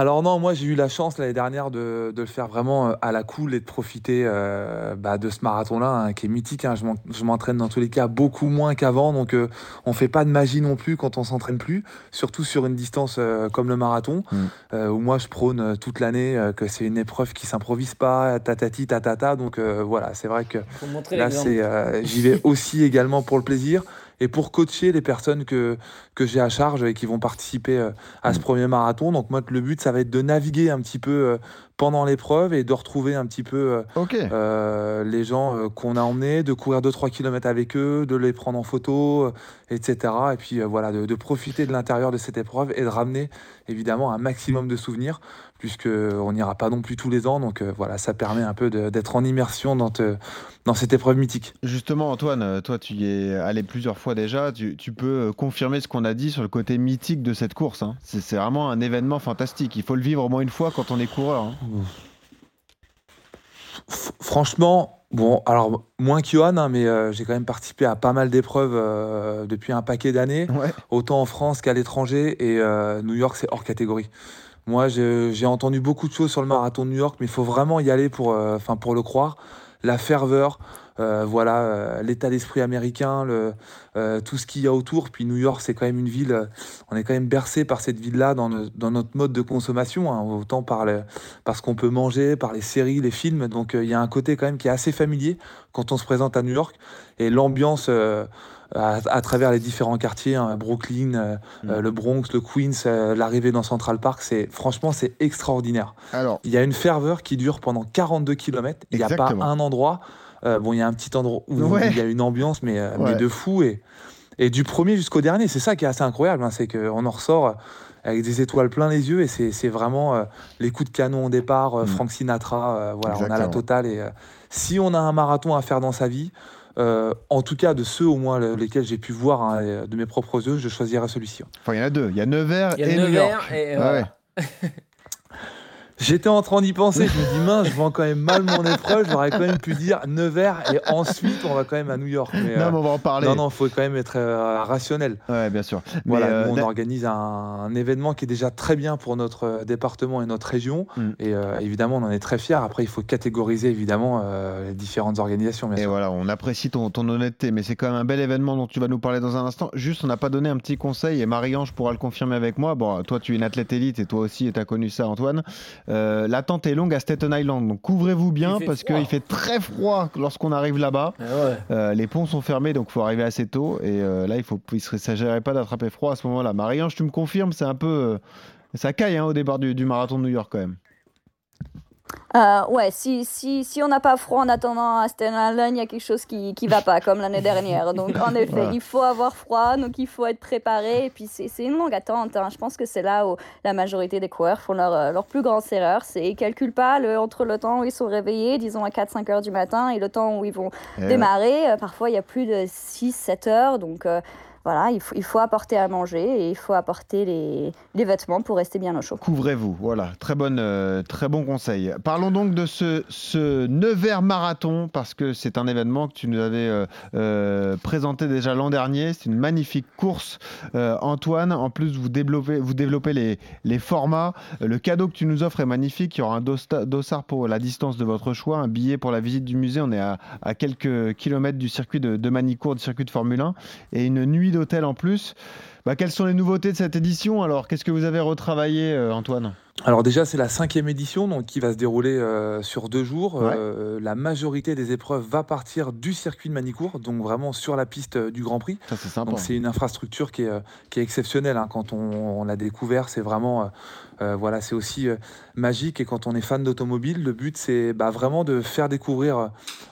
Alors non, moi j'ai eu la chance l'année dernière de, de le faire vraiment euh, à la cool et de profiter euh, bah, de ce marathon-là hein, qui est mythique. hein. Je m'en- Je m'entraîne dans tous les cas beaucoup moins qu'avant, donc euh, on fait pas de magie non plus quand on s'entraîne plus, surtout sur une distance euh, comme le marathon, Mm. euh, où moi je prône euh, toute l'année euh, que c'est une épreuve qui s'improvise pas, tatati tatata. Donc euh, voilà, c'est vrai que Là, c'est, euh, j'y vais aussi également pour le plaisir. et pour coacher les personnes que, que j'ai à charge et qui vont participer euh, à Mm. ce premier marathon. Donc moi, le but, ça va être de naviguer un petit peu euh, pendant l'épreuve et de retrouver un petit peu euh, euh, les gens qu'on a emmenés, de courir 2-3 km avec eux, de les prendre en photo, etc. Et puis euh, voilà, de, de profiter de l'intérieur de cette épreuve et de ramener évidemment un maximum de souvenirs, puisque on n'ira pas non plus tous les ans. Donc euh, voilà, ça permet un peu d'être en immersion dans, te- dans cette épreuve mythique. Justement, Antoine, toi, tu y es allé plusieurs fois déjà. Tu, tu peux confirmer ce qu'on a dit sur le côté mythique de cette course. hein. C'est vraiment un événement fantastique. Il faut le vivre au moins une fois quand on est coureur. hein. Franchement, bon, alors moins qu'Johan, hein, mais euh, j'ai quand même participé à pas mal d'épreuves euh, depuis un paquet d'années, Ouais. autant en France qu'à l'étranger, et euh, New York, c'est hors catégorie. Moi, j'ai entendu beaucoup de choses sur le marathon de New York, mais il faut vraiment y aller pour, enfin, pour le croire. La ferveur, euh, voilà, euh, l'état d'esprit américain, le, euh, tout ce qu'il y a autour. Puis New York, c'est quand même une ville, on est quand même bercé par cette ville-là dans, no- dans notre mode de consommation, hein, autant par, le- par ce qu'on peut manger, par les séries, les films. Donc il y a un côté quand même qui est assez familier quand on se présente à New York. Et l'ambiance à, à travers les différents quartiers, hein, Brooklyn, euh, Mm. le Bronx, le Queens, euh, l'arrivée dans Central Park, c'est franchement c'est extraordinaire. Alors, Il y a une ferveur qui dure pendant 42 km. Il n'y a pas un endroit. Euh, bon, il y a un petit endroit où Ouais. il y a une ambiance, mais, euh, Ouais. mais de fou. Et, et du premier jusqu'au dernier, c'est ça qui est assez incroyable. hein, c'est qu'on en ressort avec des étoiles plein les yeux. Et c'est c'est vraiment euh, les coups de canon au départ, euh, Mm. Frank Sinatra. euh, voilà, on a la totale. Et euh, si on a un marathon à faire dans sa vie, euh, en tout cas de ceux au moins le- lesquels j'ai pu voir hein, euh, de mes propres yeux, je choisirais celui-ci. hein. enfin, il y en a deux. Il y a Nevers Il y a et New Nevers York. et, Ah ouais. J'étais en train d'y penser, je me dis mince, je vends quand même mal mon épreuve, j'aurais quand même pu dire Nevers et ensuite on va quand même à New York. Mais, Non, euh, mais on va en parler. non, non, faut quand même être euh, rationnel. Ouais, bien sûr. Mais, Voilà, euh, nous, on organise un, un événement qui est déjà très bien pour notre département et notre région. Mm. Et évidemment, on en est très fiers. Après, il faut catégoriser évidemment les différentes organisations. Bien Et sûr. voilà, on apprécie ton, ton honnêteté, mais c'est quand même un bel événement dont tu vas nous parler dans un instant. Juste, on n'a pas donné un petit conseil, et Marie-Ange pourra le confirmer avec moi. Bon, toi, tu es une athlète élite, et toi aussi, tu as connu ça, Antoine. Euh, L'attente est longue à Staten Island, donc couvrez-vous bien, parce qu'il fait très froid lorsqu'on arrive là-bas. Ah ouais. Euh, les ponts sont fermés, donc il faut arriver assez tôt. Et euh, là, il faut, il ne s'agirait pas d'attraper froid à ce moment-là. Marie-Ange, tu me confirmes, c'est un peu. ça caille hein, au départ du, du marathon de New York quand même. Euh, ouais, si, si, si on n'a pas froid en attendant à Staten Island, il y a quelque chose qui qui va pas, comme l'année dernière. Donc, en effet, Voilà. il faut avoir froid, donc il faut être préparé. Et puis, c'est une longue attente. hein. Je pense que c'est là où la majorité des coureurs font leur, euh, leur plus grande erreur. C'est qu'ils calculent pas le, entre le temps où ils sont réveillés, disons à 4-5 heures du matin, et le temps où ils vont Eh démarrer. Euh, Parfois, il y a plus de 6-7 heures. Donc, euh, voilà, il faut, il faut apporter à manger et il faut apporter les, les vêtements pour rester bien au chaud. Couvrez-vous, voilà, très, bonne, euh, très bon conseil. Parlons donc de ce, ce Nevers Marathon, parce que c'est un événement que tu nous avais euh, euh, présenté déjà l'an dernier. C'est une magnifique course, Antoine. En plus, vous développez, vous développez les, les formats. Le cadeau que tu nous offres est magnifique. Il y aura un dossard pour la distance de votre choix, un billet pour la visite du musée. On est à, à quelques kilomètres du circuit de, de Manicourt, du circuit de Formule 1, et une nuit d'hôtel en plus. Bah, quelles sont les nouveautés de cette édition? Alors, qu'est-ce que vous avez retravaillé, euh, Antoine? Alors déjà, c'est la cinquième édition, donc qui va se dérouler euh, sur deux jours. Ouais. Euh, la majorité des épreuves va partir du circuit de Manicourt, donc vraiment sur la piste euh, du Grand Prix. Ça, c'est sympa. Donc c'est une infrastructure qui est, qui est exceptionnelle. hein. Quand on, on l'a découvert, c'est vraiment, voilà, c'est aussi magique. Et quand on est fan d'automobile, le but c'est bah, vraiment de faire découvrir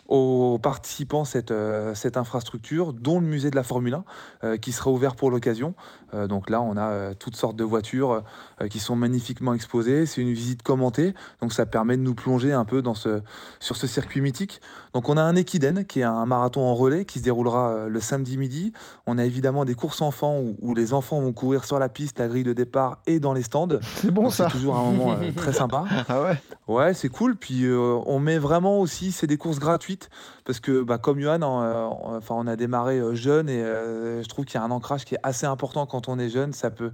aux participants cette, cette infrastructure, dont le musée de la Formule 1, euh, qui sera ouvert pour l'occasion. Euh, donc là, on a euh, toutes sortes de voitures euh, qui sont magnifiquement exposées. C'est une visite commentée, donc ça permet de nous plonger un peu dans ce, sur ce circuit mythique. Donc on a un Equiden, qui est un marathon en relais, qui se déroulera le samedi midi. On a évidemment des courses enfants où, où les enfants vont courir sur la piste, la grille de départ et dans les stands. C'est bon Donc, ça. C'est toujours un moment euh, très sympa. Ah ouais Ouais, c'est cool. Puis euh, on met vraiment aussi, c'est des courses gratuites parce que bah, comme Johan, on, euh, on- enfin, on a démarré euh, jeune et euh, je trouve qu'il y a un ancrage qui est assez important quand on est jeune. Ça peut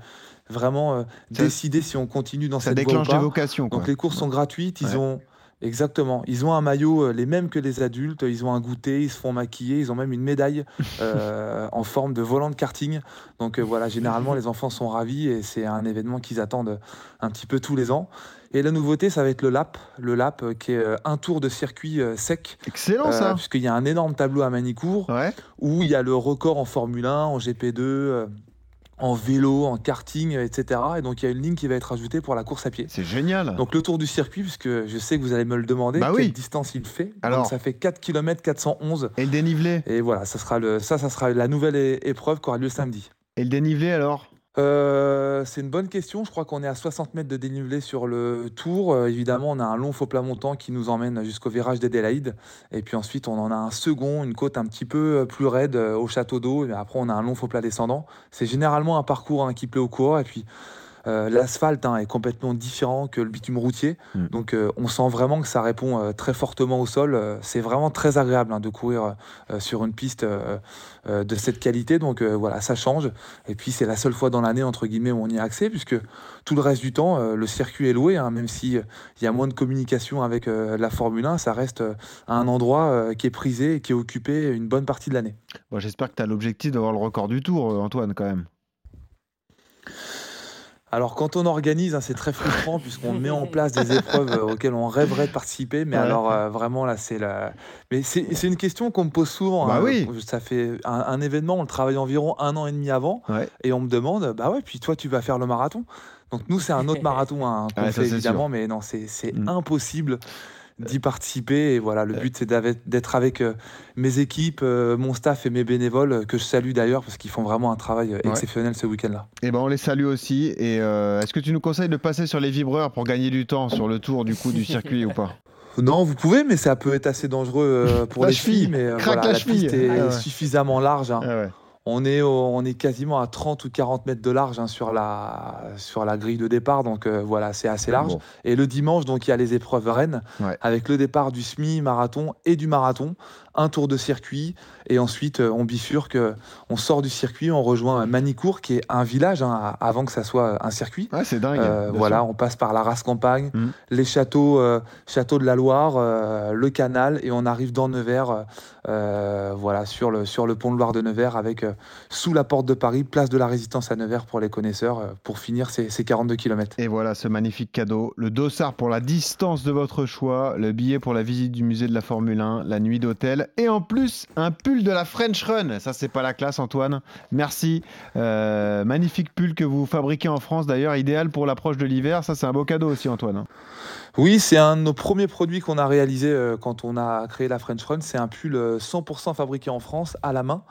vraiment euh, Ça- décider si on continue dans Ça cette voie ou déclenche des pas. vocations. Quoi. Donc les courses sont gratuites. Ils Ouais. ont Exactement. Ils ont un maillot euh, les mêmes que les adultes. Ils ont un goûter, ils se font maquiller. Ils ont même une médaille euh, en forme de volant de karting. Donc euh, voilà, généralement les enfants sont ravis et c'est un événement qu'ils attendent un petit peu tous les ans. Et la nouveauté, ça va être le lap, le lap euh, qui est euh, un tour de circuit euh, sec. Excellent ça. Puisqu'il y a un énorme tableau à Manicourt Ouais. où il y a le record en Formule 1, en GP2, euh, en vélo, en karting, euh, etc. Et donc il y a une ligne qui va être ajoutée pour la course à pied. C'est génial. Donc le tour du circuit, puisque je sais que vous allez me le demander, Bah quelle oui. distance il fait. Alors Donc ça fait 4 km 411. Et le dénivelé Et voilà, ça sera, le, ça, ça sera la nouvelle épreuve qui aura lieu samedi. Et le dénivelé alors? Euh, c'est une bonne question. Je crois qu'on est à 60 mètres de dénivelé sur le tour. Euh, évidemment, on a un long faux plat montant qui nous emmène jusqu'au virage d'Adélaïde. Et puis ensuite, on en a un second, une côte un petit peu euh, plus raide au château d'eau. Et après, on a un long faux plat descendant. C'est généralement un parcours hein, qui plaît aux coureurs. Et puis, euh, l'asphalte hein, est complètement différent que le bitume routier. Mm. Donc, euh, on sent vraiment que ça répond euh, très fortement au sol. C'est vraiment très agréable hein, de courir sur une piste de cette qualité. Donc, voilà, ça change. Et puis c'est la seule fois dans l'année entre guillemets où on y a accès, puisque tout le reste du temps, le circuit est loué, hein, même si euh, il y a moins de communication avec la Formule 1, ça reste un endroit qui est prisé et qui est occupé une bonne partie de l'année. Bon, J'espère que tu as l'objectif d'avoir le record du tour, Antoine, quand même. Alors quand on organise, hein, c'est très frustrant puisqu'on met en place des épreuves euh, auxquelles on rêverait de participer, mais Ouais. alors euh, vraiment là c'est la. Mais c'est c'est une question qu'on me pose souvent. Bah hein. oui. Ça fait un, un événement, on le travaille environ un an et demi avant, Ouais. et on me demande, bah ouais, puis toi tu vas faire le marathon. Donc nous c'est un autre marathon hein, qu'on Ouais, fait évidemment, sûr. mais non c'est c'est Mm. impossible d'y participer. Et voilà, le but c'est d'être avec euh, mes équipes, euh, mon staff et mes bénévoles euh, que je salue d'ailleurs parce qu'ils font vraiment un travail euh, Ouais. exceptionnel ce week-end-là. Et ben on les salue aussi. Et euh, est-ce que tu nous conseilles de passer sur les vibreurs pour gagner du temps sur le tour du coup du circuit ou pas? Non, vous pouvez, mais ça peut être assez dangereux euh, pour La les cheville, filles. Mais euh, craque voilà, la la, cheville. piste est Ah ouais. suffisamment large. hein. Ah ouais. On, est au- on est quasiment à 30 ou 40 mètres de large hein, sur, la, sur la grille de départ. Donc euh, voilà, c'est assez large. Bon. Et le dimanche, donc il y a les épreuves Rennes Ouais. avec le départ du semi-marathon et du marathon, un tour de circuit. Et ensuite, euh, on bifurque, euh, on sort du circuit, on rejoint Manicourt, qui est un village hein, avant que ça soit un circuit. Ouais, c'est dingue. Euh, voilà, sûr. on passe par la race campagne, Mm. les châteaux, euh, châteaux de la Loire, le canal, et on arrive dans Nevers, voilà, sur le, sur le pont de Loire de Nevers, avec sous la porte de Paris, place de la Résistance à Nevers pour les connaisseurs, euh, pour finir ces, ces 42 km. Et voilà ce magnifique cadeau. Le dossard pour la distance de votre choix, le billet pour la visite du musée de la Formule 1, la nuit d'hôtel et en plus un pull de la French Run. Ça, c'est pas la classe, Antoine. Merci. Euh, magnifique pull que vous fabriquez en France d'ailleurs, idéal pour l'approche de l'hiver. Ça, c'est un beau cadeau aussi, Antoine. Oui, c'est un de nos premiers produits qu'on a réalisé euh, quand on a créé la French Run. C'est un pull euh, 100% fabriqué en France, à la main.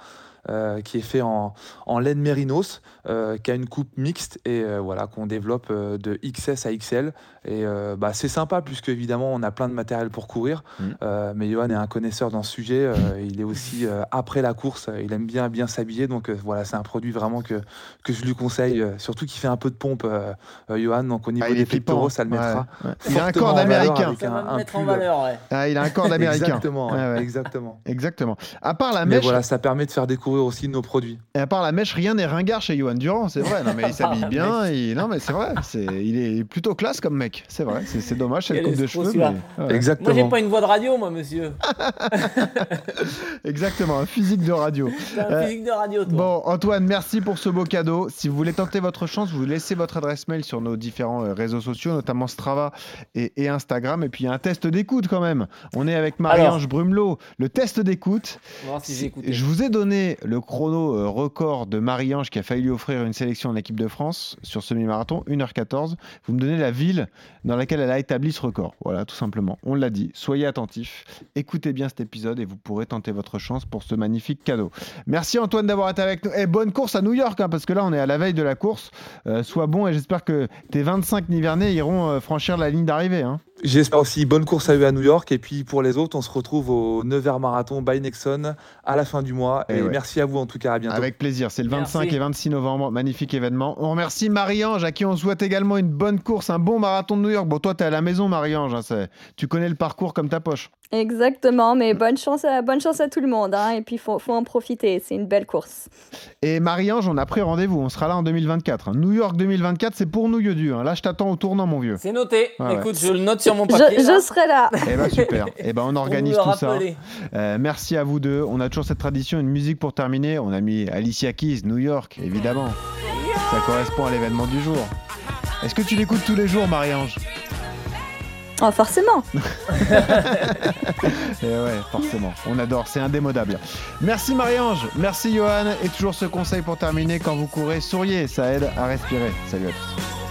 Euh, qui est fait en, en laine mérinos, euh, qui a une coupe mixte et euh, voilà qu'on développe euh, de XS à XL. Et euh, bah, c'est sympa puisque évidemment on a plein de matériel pour courir. Euh, mais Johan est un connaisseur dans ce sujet. euh, il est aussi euh, après la course, il aime bien bien s'habiller. Donc euh, voilà, c'est un produit vraiment que que je lui conseille. euh, surtout qu'il fait un peu de pompe, euh, euh, Johan. Donc au niveau Ah, il est des pectoraux, ça le mettra. Ouais, ouais. Il a un corps d'américain. ouais. Ah, il a un corps d'américain. Exactement, ouais, Ouais, ouais. exactement. Exactement. À part la Mais mèche, voilà, ça permet de faire découvrir aussi nos produits. et à part la mèche, rien n'est ringard chez Johan Durand, c'est vrai. Non mais il s'habille La bien. il- Non mais c'est vrai. C'est... Il est plutôt classe comme mec. C'est vrai. C'est, c'est dommage, c'est le Quel coupe de cheveux. celui-là. mais- ouais. Exactement. Moi, j'ai pas une voix de radio, moi, monsieur. Exactement. Un physique de radio. T'as un Euh, physique de radio, toi. Bon, Antoine, merci pour ce beau cadeau. Si vous voulez tenter votre chance, vous laissez votre adresse mail sur nos différents euh, réseaux sociaux, notamment Strava et, et Instagram. Et puis, il y a un test d'écoute quand même. On est avec Marie-Ange Brumelot. Le test d'écoute. Si. Je vous ai donné le chrono euh, record de Marie-Ange qui a failli lui offrir une sélection en équipe de France sur semi-marathon, 1h14. Vous me donnez la ville dans laquelle elle a établi ce record. Voilà, tout simplement. On l'a dit. Soyez attentifs. Écoutez bien cet épisode et vous pourrez tenter votre chance pour ce magnifique cadeau. Merci Antoine d'avoir été avec nous. Et bonne course à New York, hein, parce que là, on est à la veille de la course. Euh, sois bon et j'espère que tes 25 Nivernais iront euh, franchir la ligne d'arrivée. hein. J'espère aussi bonne course à eux à New York. Et puis pour les autres, on se retrouve au Nevers Marathon by Nexon à la fin du mois. Eh Et, ouais. merci à vous en tout cas. À bientôt. Avec plaisir. C'est le 25 Merci. et 26 novembre. Magnifique événement. On remercie Marie-Ange, à qui on souhaite également une bonne course, un bon marathon de New York. Bon, toi, tu es à la maison, Marie-Ange. hein, tu connais le parcours comme ta poche. Exactement, mais bonne chance à, bonne chance à tout le monde. hein, et puis, il faut, faut en profiter. C'est une belle course. Et Marie-Ange, on a pris rendez-vous. On sera là en 2024. hein. New York 2024, c'est pour nous, Yodu. hein. Là, je t'attends au tournant, mon vieux. C'est noté. Ouais, ouais. Écoute, je le note sur mon papier. je serai là. Eh ben super. Eh ben on organise tout ça. Euh, merci à vous deux. On a toujours cette tradition, une musique pour terminer. On a mis Alicia Keys, New York, évidemment. Ça correspond à l'événement du jour. Est-ce que tu l'écoutes tous les jours, Marie-Ange? Oh, forcément. Eh ouais, forcément. On adore, c'est indémodable. Merci Marie-Ange, merci Johan. Et toujours ce conseil pour terminer, quand vous courez, souriez, ça aide à respirer. Salut à tous.